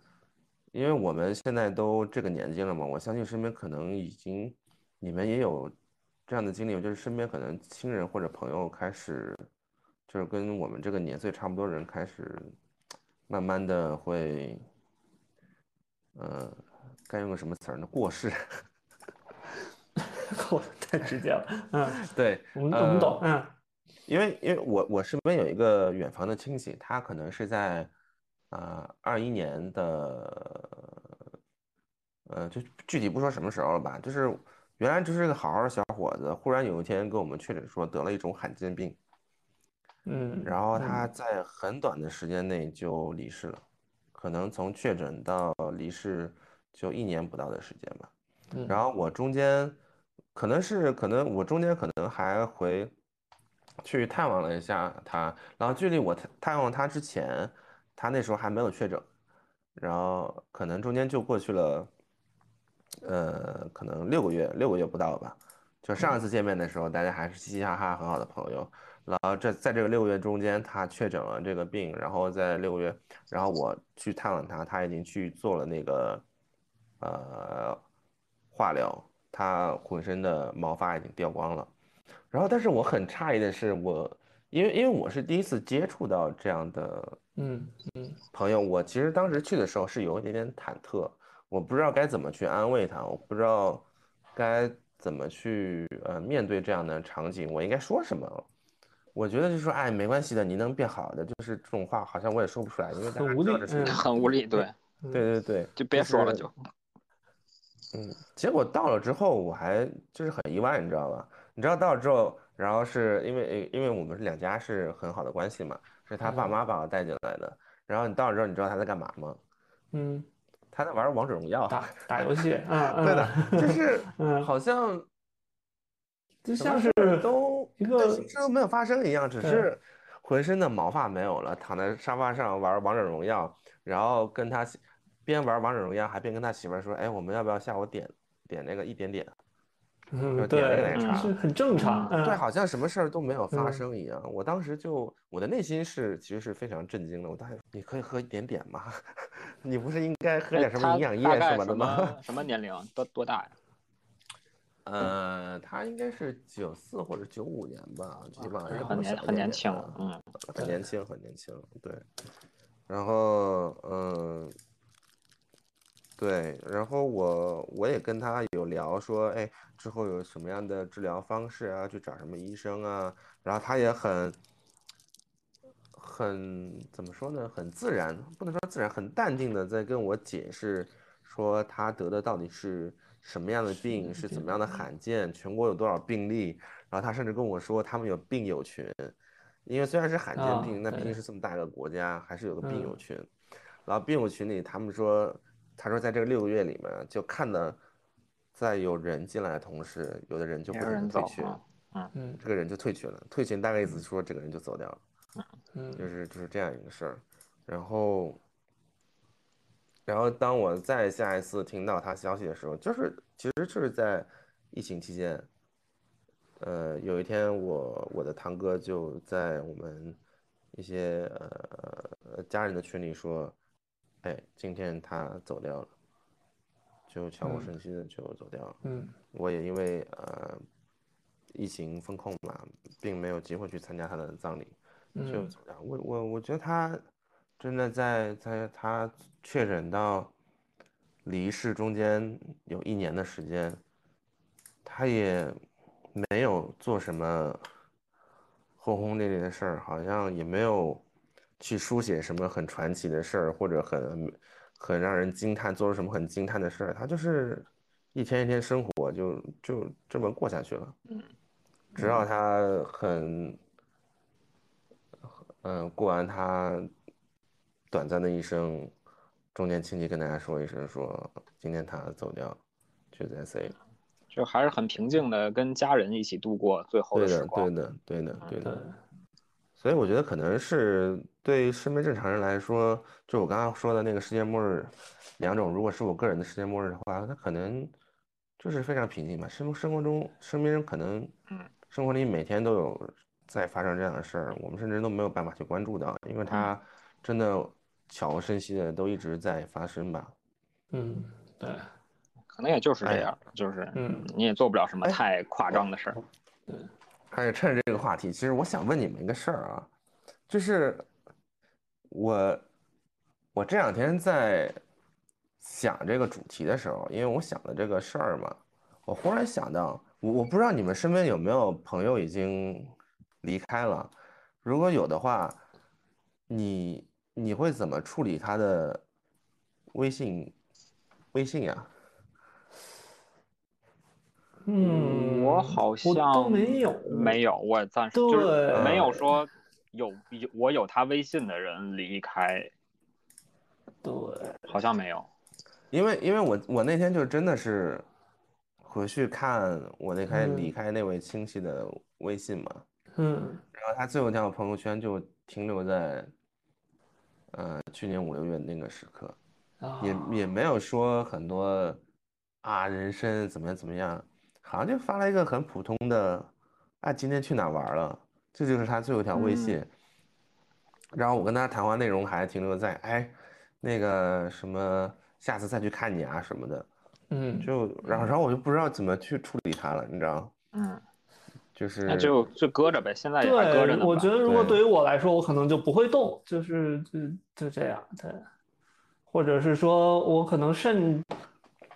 因为我们现在都这个年纪了嘛，我相信身边可能已经你们也有这样的经历，就是身边可能亲人或者朋友开始，就是跟我们这个年岁差不多人开始，慢慢的会，呃，该用个什么词儿呢？过世。够太直接了，嗯，对，我们我们懂，呃嗯因为因为我我身边有一个远房的亲戚，他可能是在啊二一年的，呃，就具体不说什么时候了吧，就是原来就是个好好的小伙子，忽然有一天跟我们确诊说得了一种罕见病，嗯，然后他嗯在很短的时间内就离世了，可能从确诊到离世就一年不到的时间吧。嗯然后我中间可能是可能我中间可能还回去探望了一下他，然后距离我探探望他之前，他那时候还没有确诊，然后可能中间就过去了，呃，可能六个月六个月不到吧。就上一次见面的时候，大家还是嘻嘻哈哈很好的朋友，然后这在这个六个月中间，他确诊了这个病，然后在六个月，然后我去探望他，他已经去做了那个呃化疗，他浑身的毛发已经掉光了。然后，但是我很诧异的是，我因为因为我是第一次接触到这样的嗯嗯朋友，我其实当时去的时候是有一点点忐忑，我不知道该怎么去安慰他，我不知道该怎么去呃面对这样的场景，我应该说什么？我觉得就说，哎，没关系的，你能变好的，就是这种话，好像我也说不出来，因为大家很无力知道这是嗯很无力，对，嗯对对对，就别说了，是就嗯，结果到了之后，我还就是很意外，你知道吧？你知道到了之后，然后是因为因为我们是两家是很好的关系嘛，是他爸嗯妈把我带进来的。然后你到了之后，你知道他在干嘛吗？嗯，他在玩王者荣耀。打打游戏，嗯嗯，对的，就是嗯，好像就像是都一个都没有发生一样，只是浑身的毛发没有了，躺在沙发上玩王者荣耀，然后跟他媳边玩王者荣耀还边跟他媳妇儿说：“哎，我们要不要下午点点那个一点点？”嗯点了个奶对，茶是很正常，嗯对，好像什么事儿都没有发嗯生一样。我当时就我的内心是其实是非常震惊的。我当时你可以喝一点点吗？你不是应该喝点什么营养液什什么的吗？么什么年龄？多多大呀？呃，他应该是九四或者九五年吧，基本上也很年很年轻嗯，很年轻，很年轻，对。然后，嗯，对，然后我我也跟他有聊说，哎，之后有什么样的治疗方式啊，去找什么医生啊，然后他也很很怎么说呢，很自然，不能说自然，很淡定的在跟我解释说他得的到底是什么样的病，是怎么样的罕见，全国有多少病例，然后他甚至跟我说他们有病友群，因为虽然是罕见啊病，那毕竟是这么大一个国家，还是有个病友嗯。群。然后病友群里，他们说，他说在这个六个月里面，就看到在有人进来的同时，有的人就不停也有人退群，啊，嗯这个人就退群了，退群大概意思是说这个人就走掉了。就嗯是就是这样一个事儿。然后，然后当我再下一次听到他消息的时候，就是其实就是在疫情期间，呃，有一天我我的堂哥就在我们一些呃家人的群里说，哎，今天他走掉了，就悄无嗯声息的就走掉了。嗯我也因为呃疫情封控嘛，并没有机会去参加他的葬礼，嗯就走掉。我我我觉得他真的在在他确诊到离世中间有一年的时间，他也没有做什么轰轰烈烈的事儿，好像也没有去书写什么很传奇的事儿，或者很很让人惊叹，做出什么很惊叹的事儿。他就是一天一天生活，就就这么过下去了。嗯直到他很，嗯、过完他短暂的一生，中间亲戚跟大家说一声说，今天他走掉，去 ZC 了。就还是很平静的跟家人一起度过最后的，时光。对的，对的，对对的。所以我觉得可能是对身边正常人来说，就我刚刚说的那个世界末日两种，如果是我个人的世界末日的话，他可能就是非常平静吧。生生活中身边人可能嗯生活里每天都有在发生这样的事儿，我们甚至都没有办法去关注到，因为它真的悄无声息的都一直在发生吧。嗯，对，可能也就是这样，就是嗯你也做不了什么哎太夸张的事儿。而且趁着这个话题，其实我想问你们一个事儿啊，就是我我这两天在想这个主题的时候，因为我想的这个事儿嘛，我忽然想到，我我不知道你们身边有没有朋友已经离开了，如果有的话，你你会怎么处理他的微信微信呀？嗯，我好我像都没有，没有，我暂时就是没有说有有我有他微信的人离开，对，好像没有。因为因为我我那天就真的是回去看我那开嗯。离开那位亲戚的微信嘛，嗯。然后他最后一条朋友圈就停留在，呃，去年五六月那个时刻，啊，也也没有说很多啊人生怎么样怎么样，好像就发了一个很普通的，啊今天去哪儿玩了，这就是他最后一条微信。然后我跟他谈话内容还停留在哎，那个什么下次再去看你啊什么的，嗯，就然后然后我就不知道怎么去处理他了，你知道，嗯，就是那就就搁着呗，现在也还搁着对，呢。我觉得如果对。对于我来说，我可能就不会动，就是就就这样，对，或者是说我可能甚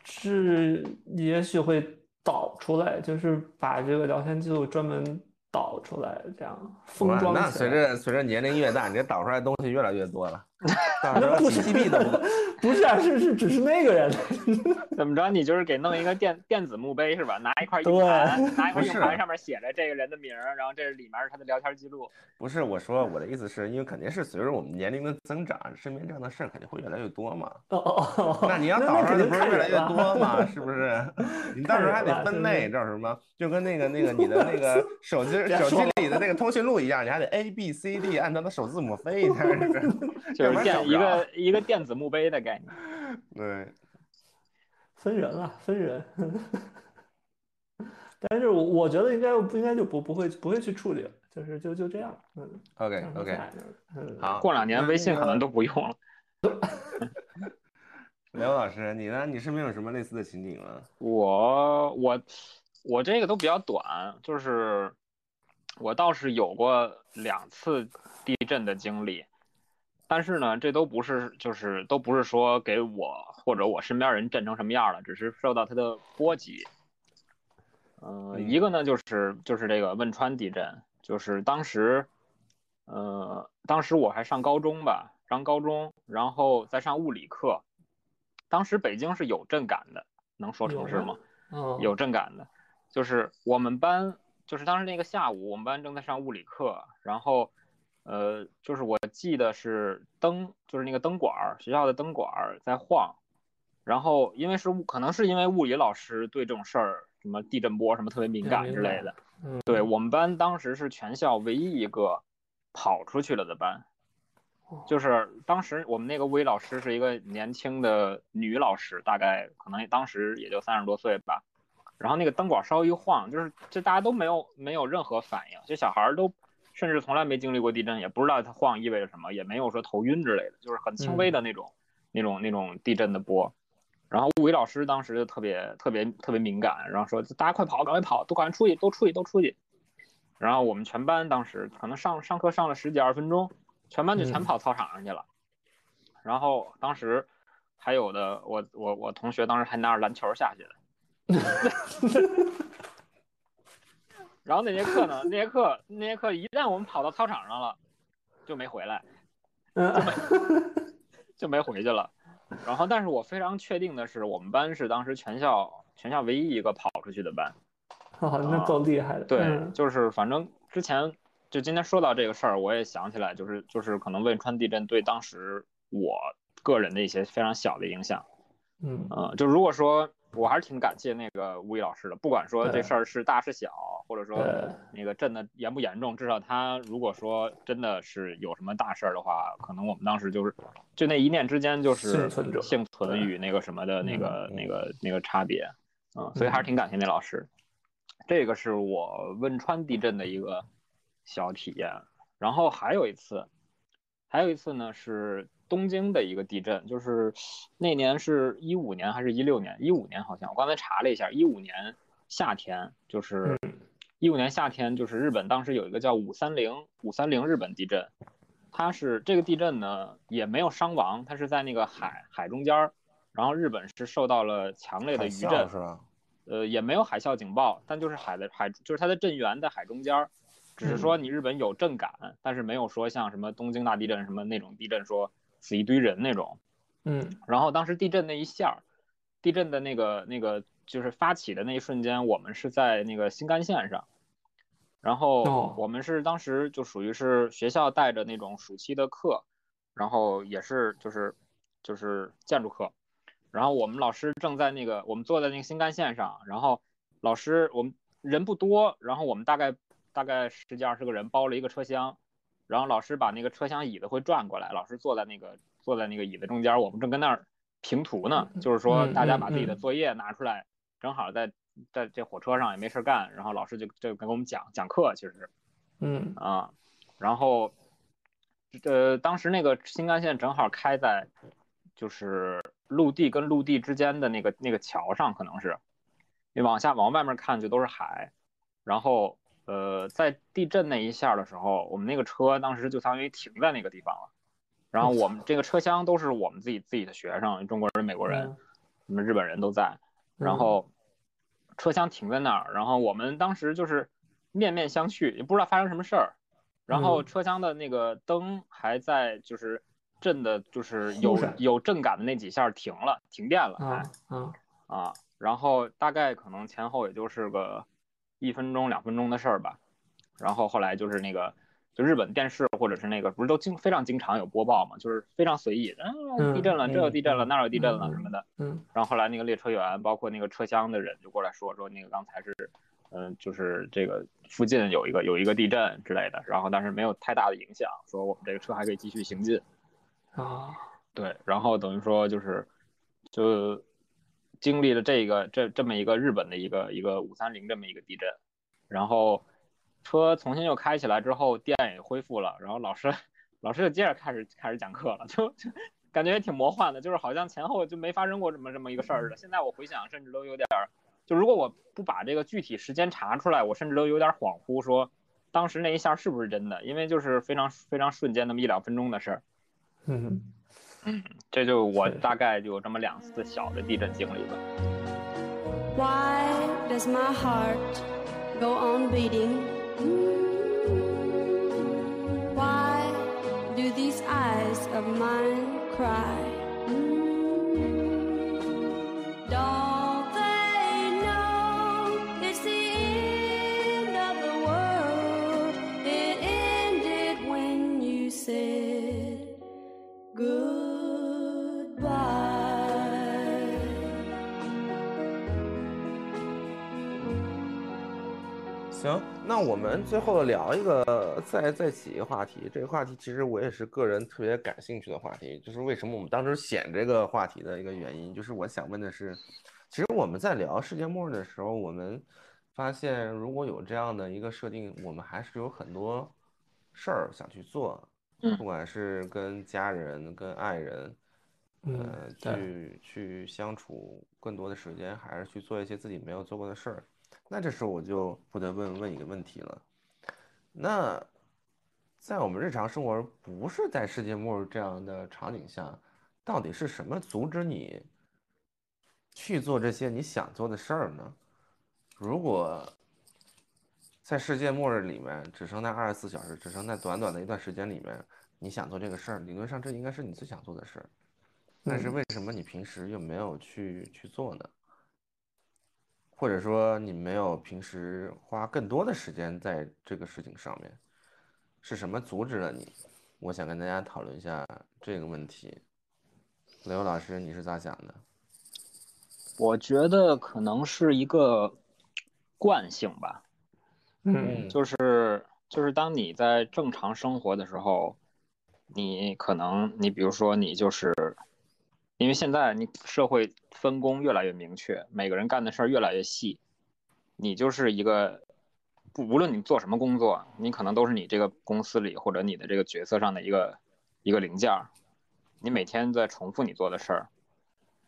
至也许会导出来，就是把这个聊天记录专门导出来，这样封装那随。着随着年龄越大，你这导出来的东西越来越多了，到时候不几是 TB 都不够。不是啊，是是只是那个人，怎么着？你就是给弄一个电电子墓碑是吧？拿一块硬对盘，拿一块硬盘上面写着这个人的名儿，然后这里面是他的聊天记录。不是我说，我的意思是因为肯定是随着我们年龄的增长，身边这样的事儿肯定会越来越多嘛。哦哦哦，那你要那导出来的不是越来越多嘛？是不是？你到时候还得分类，知道什么？就跟那个那个你的那个手机手机里的那个通讯录一样，你还得 A B C D 按照它首字母分一下，是不是？就是电一个一个电子墓碑的概念。对，分人了，分人。但是我我觉得应该不应该就不不会不会去处理了，就是就就这样，嗯 OK OK，好。过两年微信可能都不用了。刘老师，你呢？你身边有什么类似的情景吗？我我我这个都比较短，就是我倒是有过两次地震的经历，但是呢，这都不是就是都不是说给我或者我身边人震成什么样了，只是受到它的波及。呃，嗯一个呢就是就是这个汶川地震，就是当时，呃，当时我还上高中吧，上高中，然后在上物理课，当时北京是有震感的，能说城市吗有震感的，就是我们班，就是当时那个下午，我们班正在上物理课，然后，呃，就是我记得是灯，就是那个灯管儿，学校的灯管儿在晃，然后因为是物，可能是因为物理老师对这种事儿，什么地震波什么特别敏感之类的，嗯，对我们班当时是全校唯一一个跑出去了的班，就是当时我们那个物理老师是一个年轻的女老师，大概可能当时也就三十多岁吧。然后那个灯管稍微一晃，就是这大家都没有没有任何反应，就小孩儿都甚至从来没经历过地震，也不知道它晃意味着什么，也没有说头晕之类的，就是很轻微的那种、那种那种地震的波。然后物理老师当时就特别特别特别敏感，然后说大家快跑，赶快跑，都赶快出去，都出去，都出去。然后我们全班当时可能上上课上了十几二十分钟，全班就全嗯跑操场上去了。然后当时还有的我我我同学当时还拿着篮球下去的。然后那节课呢，那节课那节课一旦我们跑到操场上了，就没回来。嗯，就没回去了。然后，但是我非常确定的是，我们班是当时全校全校唯一一个跑出去的班。哦，那够厉害的。对，嗯就是反正之前就今天说到这个事儿，我也想起来，就是就是可能汶川地震对当时我个人的一些非常小的影响。嗯嗯，就如果说我还是挺感谢那个吴毅老师的，不管说这事儿是大是小，或者说那个震的严不严重，至少他如果说真的是有什么大事儿的话，可能我们当时就是就那一念之间就是幸存者幸存与那个什么的那个那个那个差别，嗯，所以还是挺感谢那老师。这个是我汶川地震的一个小体验，然后还有一次，还有一次呢是东京的一个地震，就是那年是一五年还是一六年？一五年好像，我刚才查了一下，一五年夏天，就是一五年夏天，就是日本当时有一个叫五三零五三零日本地震，它是这个地震呢也没有伤亡，它是在那个海海中间儿，然后日本是受到了强烈的余震，是吧？呃，也没有海啸警报，但就是海的海，就是它的震源在海中间儿，只是说你日本有震感，但是没有说像什么东京大地震什么那种地震说死一堆人那种。嗯。然后当时地震那一下儿，地震的那个那个就是发起的那一瞬间，我们是在那个新干线上，然后哦。我们是当时就属于是学校带着那种暑期的课，然后也是就是就是建筑课，然后我们老师正在那个我们坐在那个新干线上，然后老师我们人不多，然后我们大概大概十几二十个人包了一个车厢，然后老师把那个车厢椅子会转过来，老师坐在那个坐在那个椅子中间，我们正跟那儿评图呢，就是说嗯大家嗯把自己的嗯。作业拿出来，正好在在这火车上也没事干，然后老师就就跟我们讲讲课，其实是嗯。啊，然后呃当时那个新干线正好开在就是陆地跟陆地之间的那个那个桥上，可能是。你往下往外面看就都是海，然后呃在地震那一下的时候，我们那个车当时就相当于停在那个地方了。然后我们这个车厢都是我们自己自己的学生，中国人、美国人，嗯什么日本人都在。然后车厢停在那儿，然后我们当时就是面面相觑，也不知道发生什么事儿。然后嗯车厢的那个灯还在，就是震的，就是有有震感的那几下停了，停电了，啊还啊啊。然后大概可能前后也就是个一分钟两分钟的事儿吧。然后后来就是那个，就日本电视或者是那个不是都经非常经常有播报嘛，就是非常随意嗯地震了，这有地震了，嗯那儿有地震了嗯什么的。嗯然后后来那个列车员，包括那个车厢的人就过来说说那个刚才是，嗯、就是这个附近有一个有一个地震之类的，然后但是没有太大的影响，说我们这个车还可以继续行进。啊对，然后等于说就是就经历了这个这这么一个日本的一个一个五三零这么一个地震，然后车重新又开起来之后，电也恢复了，然后老师老师就接着开始开始讲课了，就就感觉也挺魔幻的，就是好像前后就没发生过这么这么一个事儿似的。现在我回想，甚至都有点儿，就如果我不把这个具体时间查出来，我甚至都有点恍惚，说当时那一下是不是真的？因为就是非常非常瞬间那么一两分钟的事儿。嗯这就我大概有这么两次小的地震经历吧。Why does my heart go on beating? Why do these eyes of mine cry? 那我们最后聊一个，再再起一个话题。这个话题其实我也是个人特别感兴趣的话题，就是为什么我们当时选这个话题的一个原因，就是我想问的是，其实我们在聊世界末日的时候，我们发现如果有这样的一个设定，我们还是有很多事儿想去做，嗯不管是跟家人、跟爱人，嗯呃，去去相处更多的时间，还是去做一些自己没有做过的事儿。那这时候我就不得问问一个问题了，那在我们日常生活，不是在世界末日这样的场景下，到底是什么阻止你去做这些你想做的事儿呢？如果在世界末日里面只剩那二十四小时，只剩那短短的一段时间里面，你想做这个事儿，理论上这应该是你最想做的事儿，但是嗯为什么你平时又没有去去做呢？或者说你没有平时花更多的时间在这个事情上面，是什么阻止了你？我想跟大家讨论一下这个问题。刘老师，你是咋想的？我觉得可能是一个惯性吧，嗯就是就是当你在正常生活的时候，你可能你比如说你就是，因为现在你社会分工越来越明确，每个人干的事儿越来越细，你就是一个不无论你做什么工作，你可能都是你这个公司里或者你的这个角色上的一个一个零件儿，你每天在重复你做的事儿，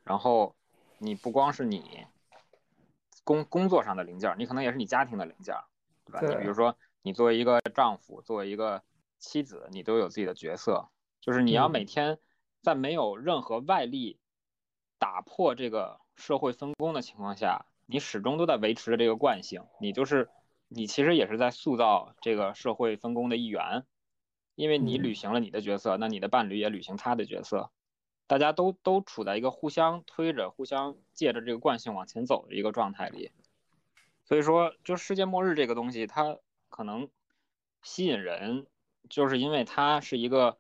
然后你不光是你工工作上的零件儿，你可能也是你家庭的零件儿，对吧？你比如说，你作为一个丈夫，作为一个妻子，你都有自己的角色，就是你要嗯。每天在没有任何外力打破这个社会分工的情况下，你始终都在维持着这个惯性，你就是你其实也是在塑造这个社会分工的一员，因为你嗯。履行了你的角色，那你的伴侣也履行他的角色，大家都都处在一个互相推着、互相借着这个惯性往前走的一个状态里。所以说，就世界末日这个东西，它可能吸引人，就是因为它是一个，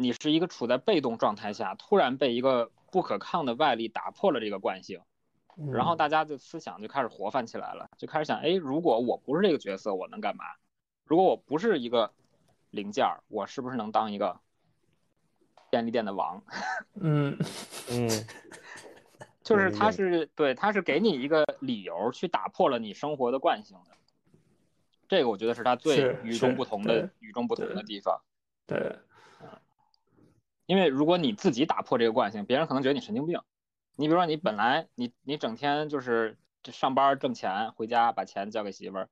你是一个处在被动状态下，突然被一个不可抗的外力打破了这个惯性，嗯然后大家的思想就开始活泛起来了，就开始想，哎，如果我不是这个角色，我能干嘛？如果我不是一个零件儿，我是不是能当一个便利店的王？嗯嗯，就是它便利店是对，他是给你一个理由去打破了你生活的惯性的。这个我觉得是他最与众不同的与众不同的地方。对因为如果你自己打破这个惯性，别人可能觉得你神经病。你比如说，你本来你你整天就是上班挣钱，回家把钱交给媳妇儿，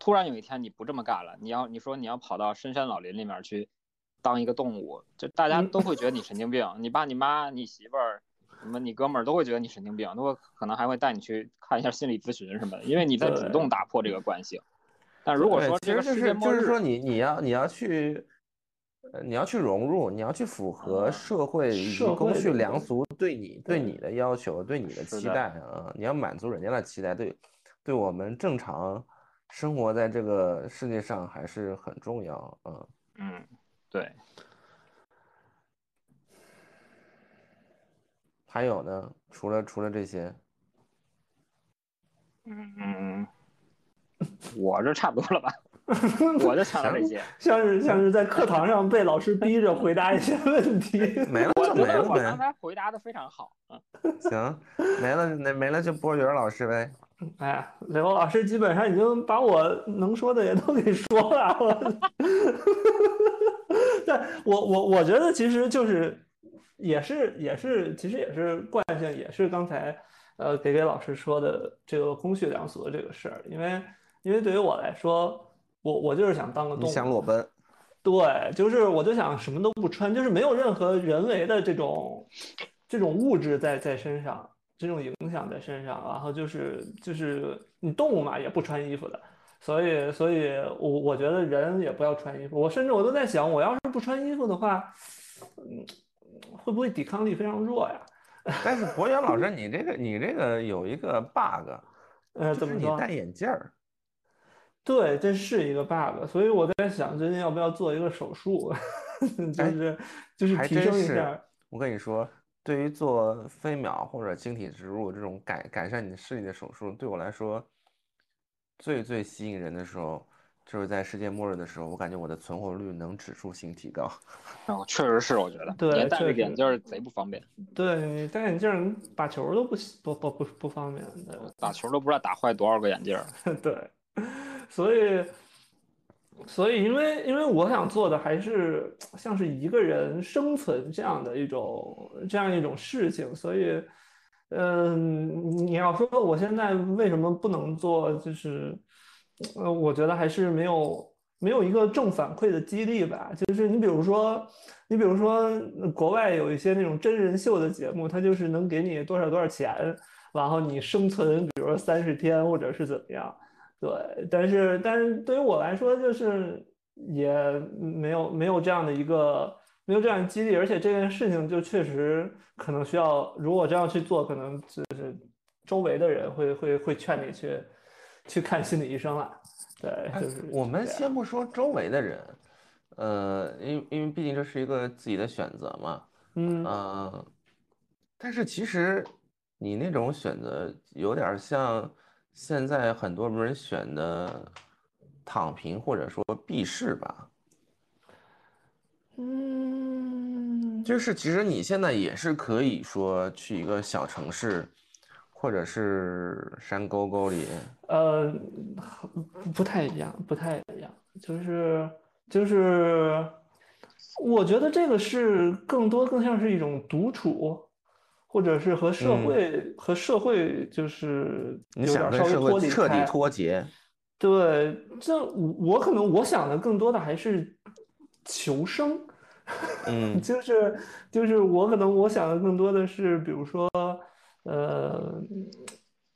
突然有一天你不这么干了，你要你说你要跑到深山老林里面去当一个动物，就大家嗯都会觉得你神经病。你爸、你妈、你媳妇儿、什么你哥们儿都会觉得你神经病，都会可能还会带你去看一下心理咨询什么的，因为你在主动打破这个惯性。但如果说这个其实就是世界末日，就是说你你要你要去，呃，你要去融入，你要去符合啊社会以及公序良俗对你对对你的要求，对你的期待啊，你要满足人家的期待，对，对我们正常生活在这个世界上还是很重要，嗯。嗯，对，还有呢，除了除了这些，嗯，我这差不多了吧？我就想到这些。像是像是在课堂上被老师逼着回答一些问题。没了没了呗。我刚才回答的非常好，嗯，行，没了那没了就波源老师呗。哎呀，刘老师基本上已经把我能说的也都给说了。我但我我我觉得其实就是也是也是其实也是惯性，也是刚才呃给给老师说的这个公序良俗的这个事儿，因为因为对于我来说，我我就是想当个你动物。想裸奔？对，就是我就想什么都不穿，就是没有任何人为的这种这种物质在在身上，这种影响在身上，然后就是就是你动物嘛也不穿衣服的，所以所以我我觉得人也不要穿衣服，我甚至我都在想，我要是不穿衣服的话，嗯，会不会抵抗力非常弱呀？但是博源老师，你这个你这个有一个 bug，呃，怎么说？你戴眼镜儿。对，这是一个 bug，所以我在想最近要不要做一个手术，就哎是就是还提真是升一下。我跟你说，对于做飞秒或者晶体植入这种改改善你视力的手术，对我来说，最最吸引人的时候，就是在世界末日的时候，我感觉我的存活率能指数性提高。哦，确实是，我觉得，对戴确实这个眼镜贼不方便，对你戴眼镜儿打球都不不不不不方便，打球都不知道打坏多少个眼镜。对，所以所以因为因为我想做的还是像是一个人生存这样的一种这样一种事情，所以嗯，你要说我现在为什么不能做，就是呃，我觉得还是没有没有一个正反馈的激励吧。就是你比如说，你比如说国外有一些那种真人秀的节目，它就是能给你多少多少钱，然后你生存，比如说三十天或者是怎么样。对，但是但是对于我来说，就是也没有没有这样的一个没有这样的激励，而且这件事情就确实可能需要，如果这样去做，可能就是周围的人会会会劝你去去看心理医生了。对，哎就是我们先不说周围的人，呃，因为因为毕竟这是一个自己的选择嘛，嗯呃，但是其实你那种选择有点像现在很多人选的躺平或者说避世吧，嗯，就是其实你现在也是可以说去一个小城市，或者是山沟沟里，呃，不太一样，不太一样，就是就是，我觉得这个是更多更像是一种独处，或者是和社嗯。会、和社会就是你有点稍微想跟社会脱离彻底脱节，对，这我我可能我想的更多的还是求生，嗯。就是就是我可能我想的更多的是，比如说，呃，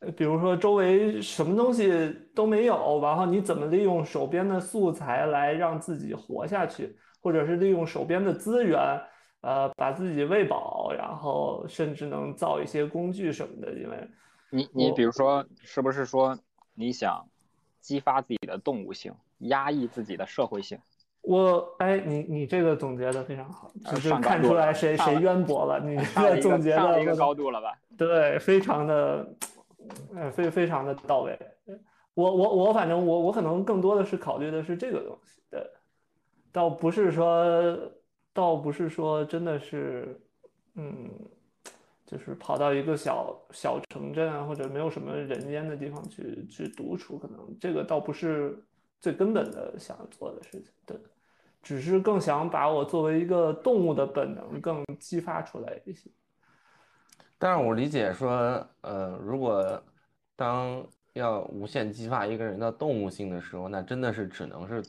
呃比如说周围什么东西都没有，然后你怎么利用手边的素材来让自己活下去，或者是利用手边的资源，呃，把自己喂饱，然后甚至能造一些工具什么的，因为你你比如说，是不是说你想激发自己的动物性，压抑自己的社会性？我哎，你你这个总结的非常好，呃就是看出来谁谁渊博了，你这个总结上了一个高度了吧？对，非常的，呃，非非常的到位。我我我反正我我可能更多的是考虑的是这个东西，对，倒不是说，倒不是说真的是，嗯，就是跑到一个小小城镇啊，或者没有什么人烟的地方去去独处，可能这个倒不是最根本的想做的事情，对，只是更想把我作为一个动物的本能更激发出来一些。但是我理解说，呃，如果当要无限激发一个人的动物性的时候，那真的是只能是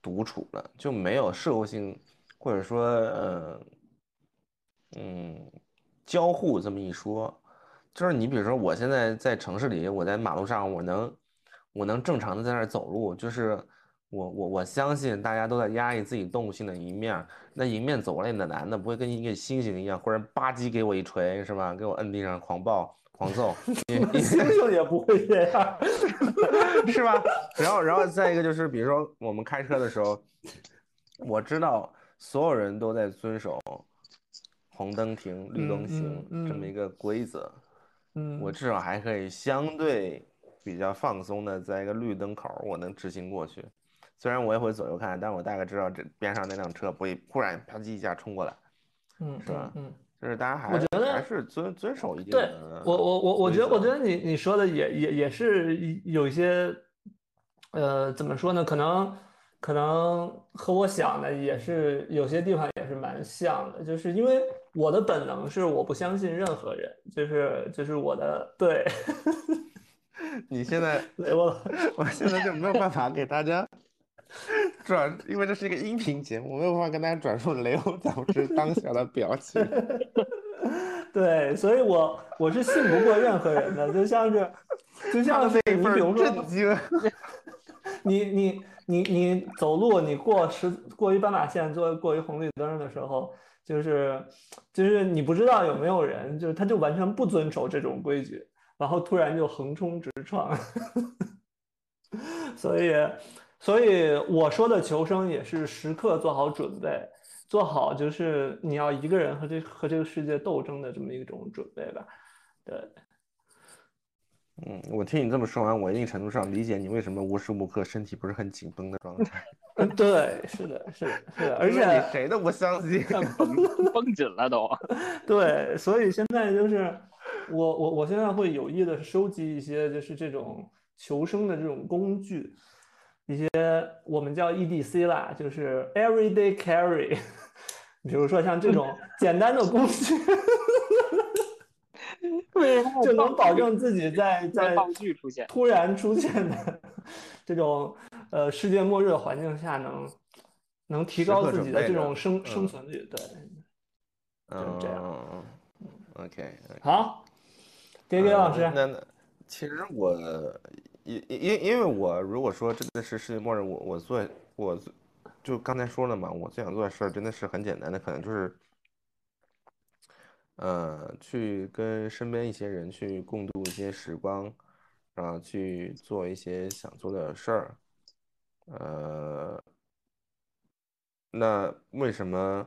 独处了，就没有社会性，或者说，呃，嗯，交互这么一说。就是你比如说，我现在在城市里，我在马路上，我能，我能正常的在那儿走路，就是我我我相信大家都在压抑自己动物性的一面，那迎面走过来的男的不会跟一个猩猩一样，忽然吧唧给我一锤，是吧？给我摁地上狂暴狂揍，猩猩也不会这样。是吧？然后，然后再一个就是，比如说我们开车的时候，我知道所有人都在遵守红灯停、绿灯嗯行嗯嗯这么一个规则，嗯，我至少还可以相对比较放松的在一个绿灯口我能直行过去。虽然我也会左右看，但我大概知道这边上那辆车不会忽然啪叽一下冲过来，嗯是吧嗯嗯，就是大家还我觉得还是遵遵守一定对我我我我觉得我觉得你你说的也也也是有一些，呃，怎么说呢？可能可能和我想的也是有些地方也是蛮像的，就是因为我的本能是我不相信任何人，就是就是我的对，你现在雷我我现在就没有办法给大家 转，因为这是一个音频节目，我没有办法跟大家转述雷欧导师当下的表情。对，所以我我是信不过任何人的，就像是就像是你比如说你你你你走路，你过十过一斑马线，做过一红绿灯的时候，就是就是你不知道有没有人，就是他就完全不遵守这种规矩，然后突然就横冲直撞，所以所以我说的求生也是时刻做好准备，做好就是你要一个人和这和这个世界斗争的这么一种准备吧，对。嗯，我听你这么说完，我一定程度上理解你为什么无时无刻身体不是很紧绷的状态，嗯，对，是的，是的，是的，而且你谁都不相信。绷 绷紧了都。对，所以现在就是我我我现在会有意的收集一些就是这种求生的这种工具，一些我们叫 EDC 啦，就是 everyday carry，比如说像这种简单的工具，就能保证自己在在突然出现的这种呃世界末日的环境下能能提高自己的这种生嗯生存率。对，嗯这样嗯嗯，OK，好，给给老师，呃那那其实我因因因为我如果说真的是世界末日，我我做我就刚才说了嘛，我最想做的事儿真的是很简单的，可能就是呃去跟身边一些人去共度一些时光，然后去做一些想做的事儿，呃，那为什么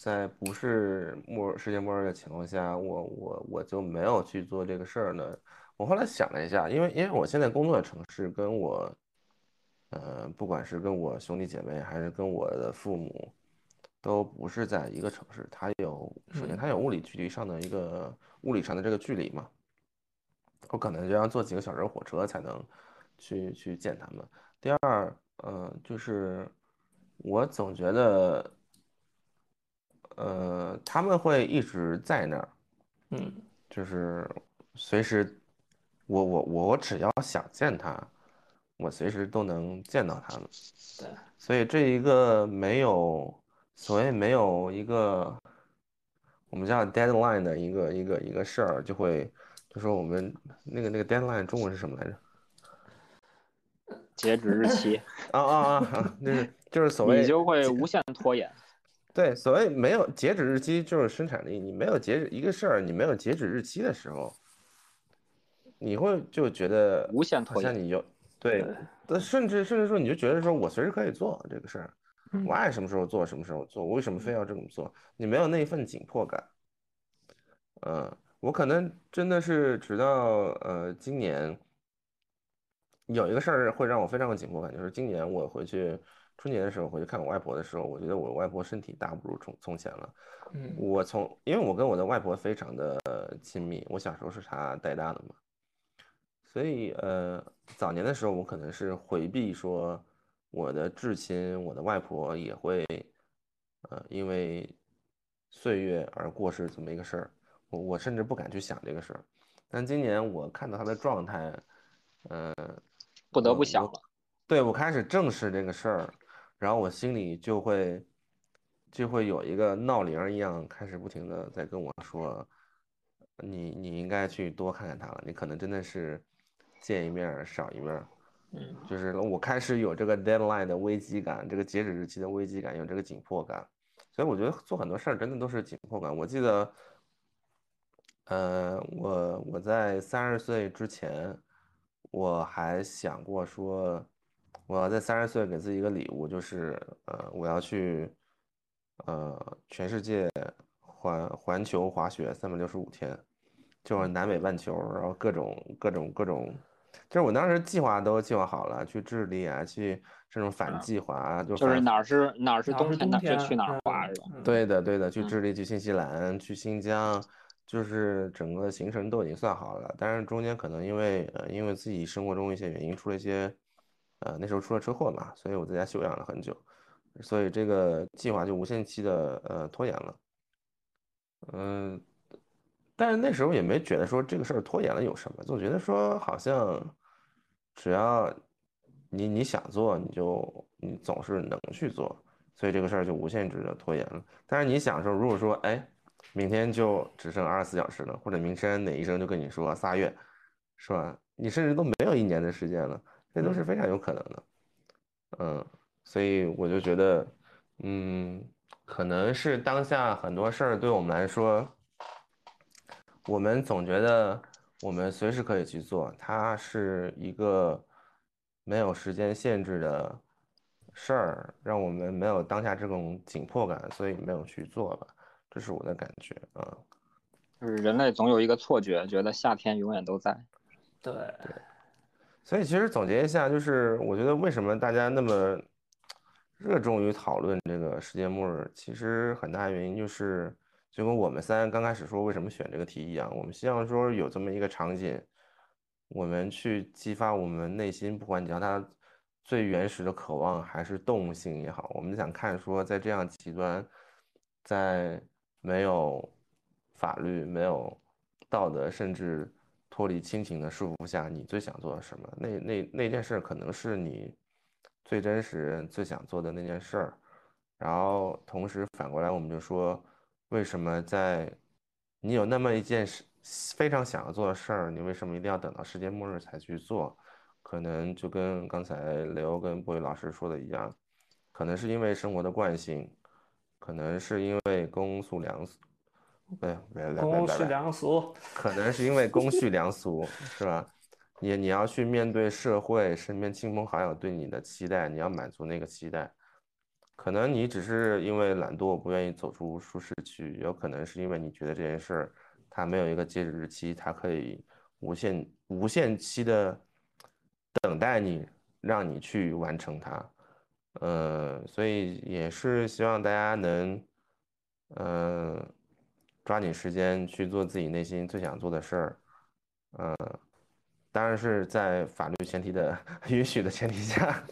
在不是末世界末日的情况下，我我我就没有去做这个事儿呢？我后来想了一下，因为因为我现在工作的城市跟我，呃，不管是跟我兄弟姐妹还是跟我的父母，都不是在一个城市，它有首先它有物理距离上的一个物理上的这个距离嘛，我可能就要坐几个小时火车才能去去见他们。第二，呃，就是我总觉得，呃，他们会一直在那儿，嗯就是随时，我我我只要想见他，我随时都能见到他们。对，所以这一个没有所谓没有一个我们叫 deadline 的一个一个一个事儿，就会就说我们那个那个 deadline 中文是什么来着？截止日期，啊啊啊啊！就是就是所谓你就会无限拖延。对，所谓没有截止日期就是生产力，你没有截止一个事儿，你没有截止日期的时候，你会就觉得无限好拖延像你有对，甚至甚至说你就觉得说我随时可以做这个事儿，我爱什么时候做什么时候做，我为什么非要这么做？你没有那一份紧迫感。嗯，我可能真的是直到呃今年有一个事儿会让我非常有紧迫感，就是今年我回去春节的时候回去看我外婆的时候，我觉得我外婆身体大不如从从前了。嗯我从因为我跟我的外婆非常的亲密，我小时候是她带大的嘛，所以呃早年的时候我可能是回避说我的至亲，我的外婆也会呃因为岁月而过世这么一个事儿，我我甚至不敢去想这个事儿。但今年我看到她的状态，嗯、不得不想了。对，我开始正视这个事儿，然后我心里就会就会有一个闹铃儿一样，开始不停的在跟我说，你你应该去多看看他了，你可能真的是见一面少一面儿，嗯就是我开始有这个 deadline 的危机感，这个截止日期的危机感，有这个紧迫感，所以我觉得做很多事儿真的都是紧迫感。我记得，呃，我我在三十岁之前，我还想过说，我要在三十岁给自己一个礼物，就是呃，我要去呃全世界环环球滑雪三百六十五天，就是南北半球，然后各种各种各种，就是我当时计划都计划好了，去智利啊，去这种反计划啊，就就是哪儿是哪儿是冬天，去哪儿嗯滑是吧？嗯对的，对的，去嗯智利、去新西兰、去新疆，就是整个行程都已经算好了。但是中间可能因为呃，因为自己生活中一些原因出了一些，呃，那时候出了车祸嘛，所以我在家休养了很久，所以这个计划就无限期的呃拖延了。嗯，但是那时候也没觉得说这个事儿拖延了有什么，总觉得说好像只要你你想做，你就你总是能去做。所以这个事儿就无限制的拖延了。但是你想说，如果说，哎，明天就只剩二十四小时了，或者明天哪医生就跟你说仨月，是吧？你甚至都没有一年的时间了，这都是非常有可能的。嗯，所以我就觉得，嗯，可能是当下很多事儿对我们来说，我们总觉得我们随时可以去做，它是一个没有时间限制的事儿，让我们没有当下这种紧迫感，所以没有去做吧，这是我的感觉啊。就是人类总有一个错觉，觉得夏天永远都在。对，所以其实总结一下，就是我觉得为什么大家那么热衷于讨论这个世界末日，其实很大原因就是，就跟我们三刚开始说为什么选这个题一样，我们希望说有这么一个场景，我们去激发我们内心，不管你叫它最原始的渴望还是动物性也好，我们想看说在这样极端，在没有法律、没有道德，甚至脱离亲情的束缚下，你最想做什么？那那那件事可能是你最真实、最想做的那件事儿。然后同时反过来，我们就说，为什么在你有那么一件事非常想要做的事儿，你为什么一定要等到世界末日才去做？可能就跟刚才雷欧跟波宇老师说的一样，可能是因为生活的惯性，可能是因为公序良俗，不对，别别公序良俗，可能是因为公序良俗，是吧？你你要去面对社会身边亲朋好友对你的期待，你要满足那个期待。可能你只是因为懒惰不愿意走出舒适区，有可能是因为你觉得这件事儿它没有一个截止日期，它可以无限无限期的等待你，让你去完成它。呃，所以也是希望大家能，呃，抓紧时间去做自己内心最想做的事儿。呃，当然是在法律前提的 允许的前提下，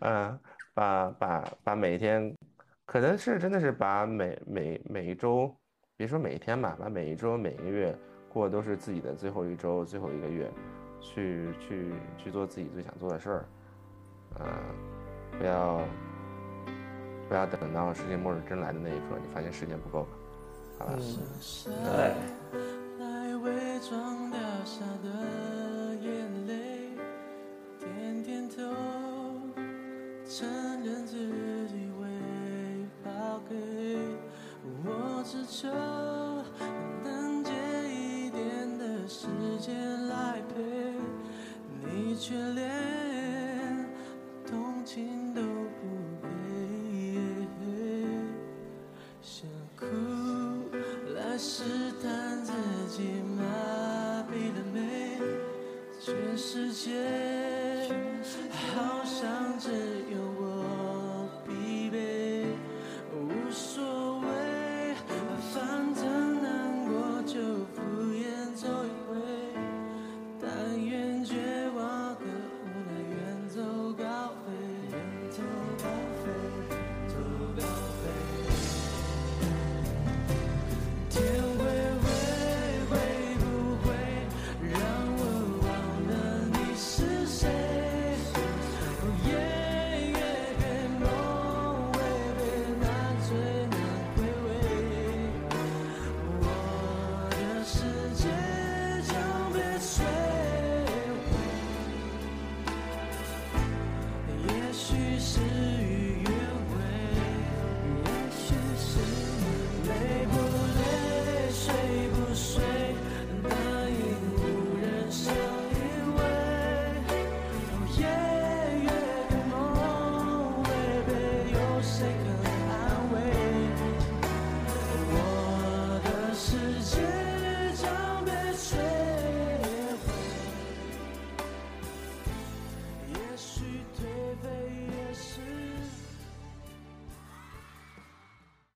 嗯，把把把每一天，可能是真的是把每每每一周，别说每一天吧，把每一周每一个月过都是自己的最后一周最后一个月，去去去做自己最想做的事儿，嗯，不要不要等到世界末日真来的那一刻，你发现时间不够了，好吧？对。来伪装